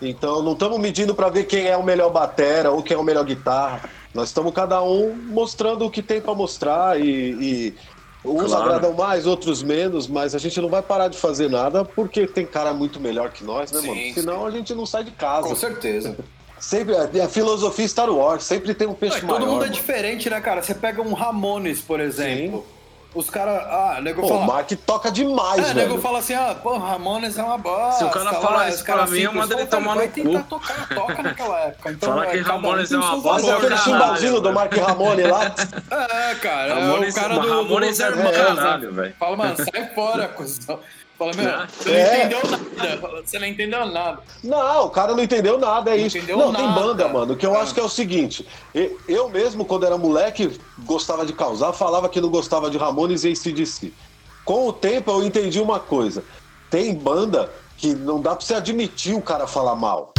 Speaker 1: Então não estamos medindo pra ver quem é o melhor batera ou quem é o melhor guitarra. Nós estamos cada um mostrando o que tem pra mostrar e, e uns
Speaker 2: Claro.
Speaker 1: agradam mais, outros menos, mas a gente não vai parar de fazer nada porque tem cara muito melhor que nós, né,
Speaker 3: Sim,
Speaker 1: mano? Senão a gente não sai de casa.
Speaker 3: Com certeza.
Speaker 1: Sempre a filosofia Star Wars, sempre tem um
Speaker 3: Não,
Speaker 1: peixe
Speaker 3: todo
Speaker 1: maior.
Speaker 3: mundo é diferente, né, cara? Você pega um Ramones, por exemplo. Os caras. Ah, nego
Speaker 1: Pô, o
Speaker 3: fala.
Speaker 1: Mark toca demais,
Speaker 3: É, nego
Speaker 1: velho.
Speaker 3: fala assim, ah, pô, Ramones é uma bosta.
Speaker 2: Se o cara falar isso pra mim, eu mando ele
Speaker 3: fala,
Speaker 2: tomar
Speaker 3: vai
Speaker 2: no
Speaker 3: tentar
Speaker 2: cu.
Speaker 3: tocar, toca naquela época. Então,
Speaker 2: Falar
Speaker 3: é,
Speaker 2: que Ramones é uma bosta,
Speaker 1: Mas
Speaker 3: valores,
Speaker 1: aquele chimbalzinho do. Mark Ramone lá.
Speaker 3: É, cara,
Speaker 2: Ramones,
Speaker 3: é o cara do,
Speaker 2: Ramones
Speaker 3: do
Speaker 2: é do caralho,
Speaker 3: né?
Speaker 2: velho.
Speaker 3: Fala, mano, sai fora, cuzão. Fala, meu,
Speaker 2: É.
Speaker 3: você não
Speaker 1: É.
Speaker 3: entendeu nada. Você não entendeu nada.
Speaker 1: Não, o cara não entendeu nada, é
Speaker 3: Não
Speaker 1: isso.
Speaker 3: entendeu
Speaker 1: não, tem
Speaker 3: nada.
Speaker 1: banda, mano. O que eu
Speaker 3: Ah.
Speaker 1: acho que é o seguinte: eu mesmo, quando era moleque, gostava de causar, falava que não gostava de Ramones e ACDC. Com o tempo, eu entendi uma coisa: tem banda que não dá pra você admitir o cara falar mal.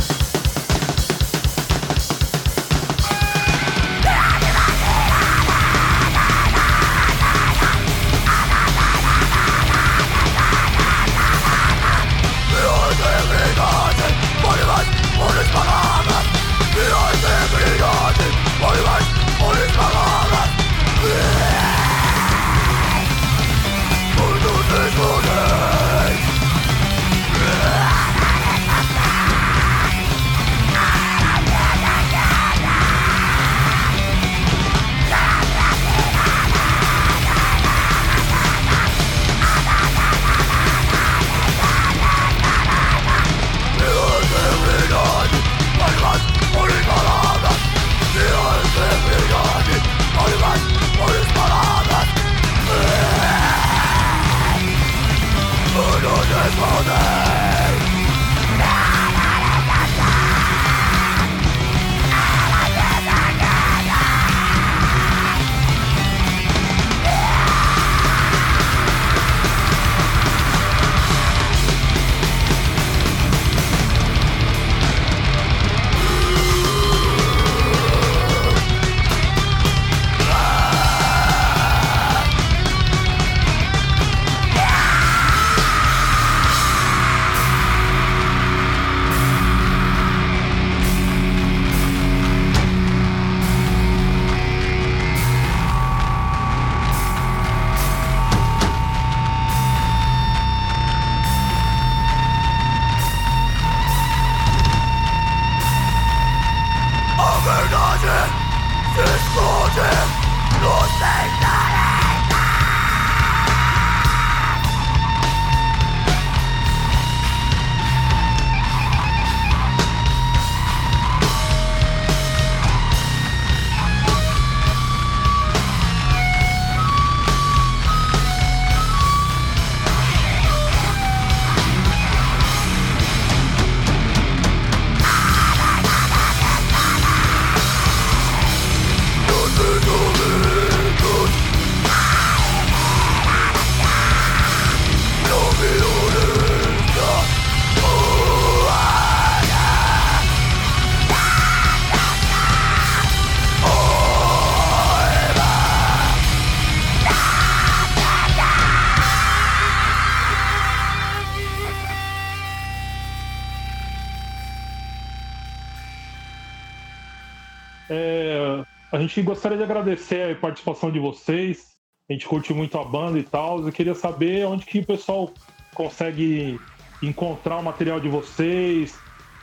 Speaker 4: A gente gostaria de agradecer a participação de vocês. A gente curte muito a banda e tal. Eu queria saber onde que o pessoal consegue encontrar o material de vocês,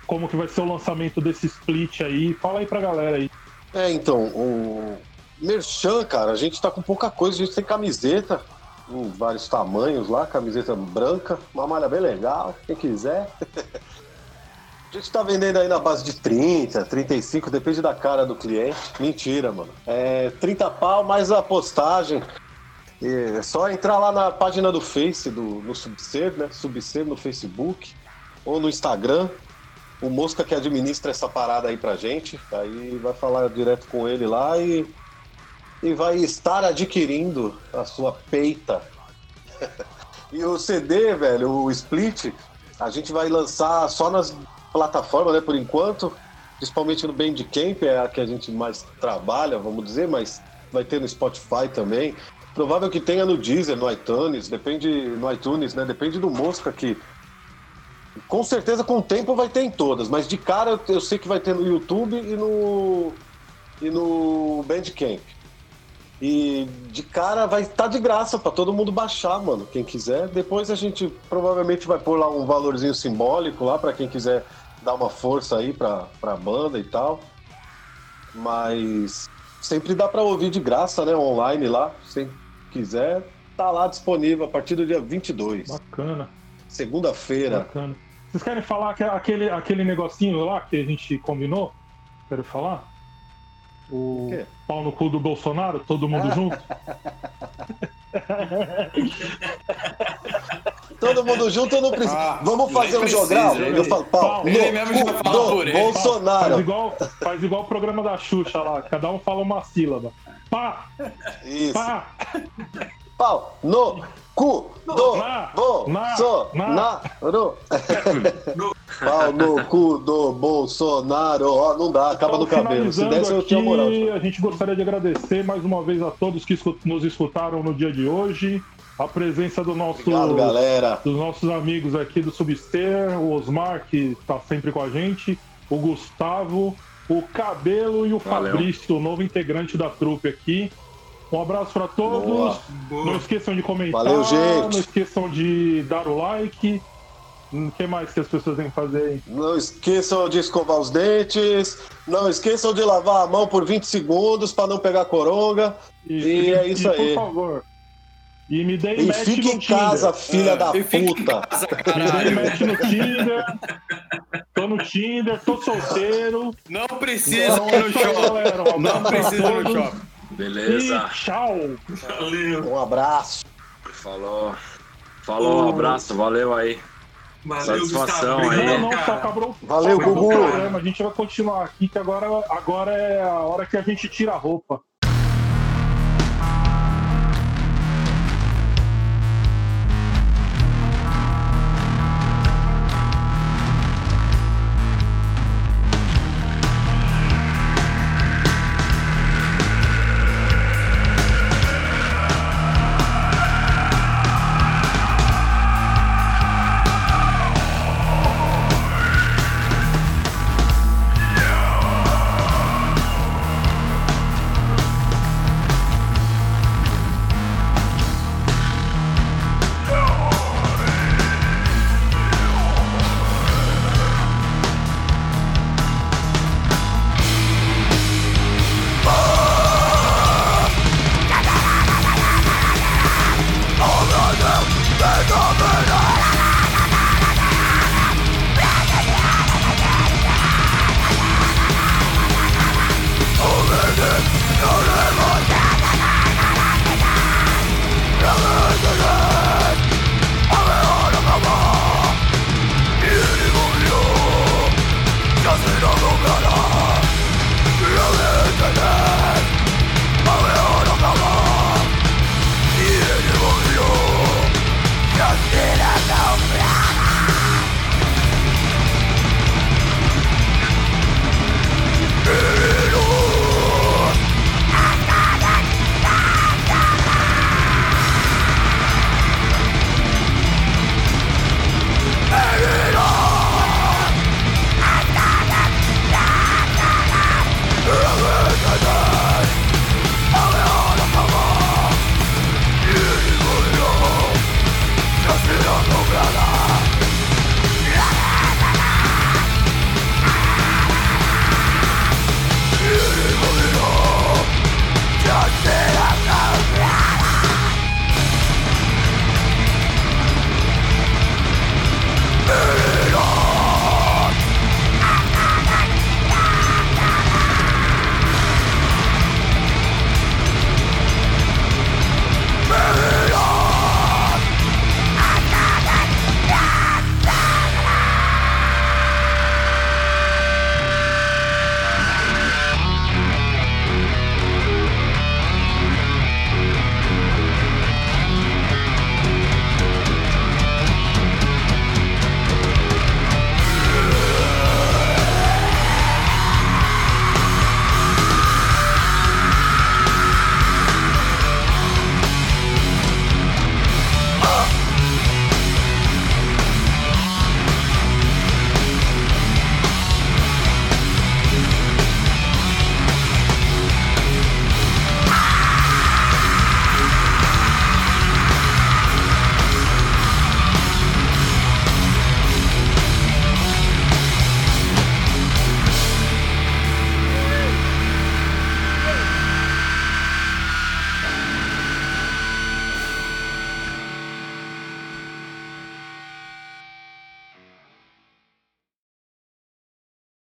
Speaker 4: como que vai ser o lançamento desse split aí. Fala aí pra galera aí.
Speaker 1: É, então, o Merchan, cara, a gente tá com pouca coisa, a gente tem camiseta em vários tamanhos lá, camiseta branca, uma malha bem legal, quem quiser. A gente tá vendendo aí na base de 30, 35, depende da cara do cliente. Mentira, mano. É 30 pau mais a postagem. É só entrar lá na página do Face, do, no Subser, né? Subser no Facebook ou no Instagram. O Mosca que administra essa parada aí pra gente. Aí vai falar direto com ele lá e, e vai estar adquirindo a sua peita. e o CD, velho, o Split, a gente vai lançar só nas plataformas, né, por enquanto. Principalmente no Bandcamp, é a que a gente mais trabalha, vamos dizer, mas vai ter no Spotify também. Provável que tenha no Deezer, no iTunes, depende no iTunes, né? Depende do Mosca que com certeza com o tempo vai ter em todas, mas de cara eu sei que vai ter no YouTube e no e no Bandcamp. E de cara vai estar tá de graça para todo mundo baixar, mano, quem quiser. Depois a gente provavelmente vai pôr lá um valorzinho simbólico lá para quem quiser dar uma força aí para a banda e tal. Mas sempre dá para ouvir de graça, né, online lá, se quiser, tá lá disponível a partir do dia 22.
Speaker 4: Bacana.
Speaker 1: Segunda-feira.
Speaker 4: Bacana. Vocês querem falar que aquele, aquele negocinho lá que a gente combinou? Quero falar? O, o pau no cu do Bolsonaro, todo mundo junto?
Speaker 1: Todo mundo junto eu não preciso. Ah, Vamos fazer um jogral? Eu falo, pau,
Speaker 3: ele no, mesmo já fala por ele.
Speaker 1: Bolsonaro.
Speaker 4: Faz igual, faz igual o programa da Xuxa lá, cada um fala uma sílaba. Pá!
Speaker 1: Isso. Pá! Pau, no, cu, do, na, bo, na, so, na, na ro. Pau no cu do Bolsonaro. Ó, não dá, acaba no cabelo. Se desse, eu tinha moral.
Speaker 4: A gente gostaria de agradecer mais uma vez a todos que nos escutaram no dia de hoje. A presença do nosso,
Speaker 1: Obrigado, galera.
Speaker 4: dos nossos amigos aqui do Subster, o Osmar, que está sempre com a gente, o Gustavo, o Cabelo e o Valeu. Fabrício, o novo integrante da trupe aqui. Um abraço para todos. Boa, boa. Não esqueçam de comentar.
Speaker 1: Valeu, gente.
Speaker 4: Não esqueçam de dar o like. O que mais que as pessoas têm que fazer aí?
Speaker 1: Não esqueçam de escovar os dentes. Não esqueçam de lavar a mão por 20 segundos para não pegar coronga. E, e é isso
Speaker 4: e,
Speaker 1: aí.
Speaker 4: Por favor. E me dê
Speaker 1: e fique em casa, filha é, da puta. Casa,
Speaker 4: me dê match no Tinder. Tô no Tinder, tô solteiro.
Speaker 3: Não precisa ir no shopping. Não precisa ir no shopping.
Speaker 2: Beleza.
Speaker 4: E tchau.
Speaker 1: Valeu. Um abraço.
Speaker 2: Falou. Falou, um abraço. Valeu aí. Valeu, Satisfação Gustavo. aí.
Speaker 4: Não, não, só acabou.
Speaker 1: Valeu, Gugu.
Speaker 4: A gente vai continuar aqui, que agora, agora é a hora que a gente tira a roupa.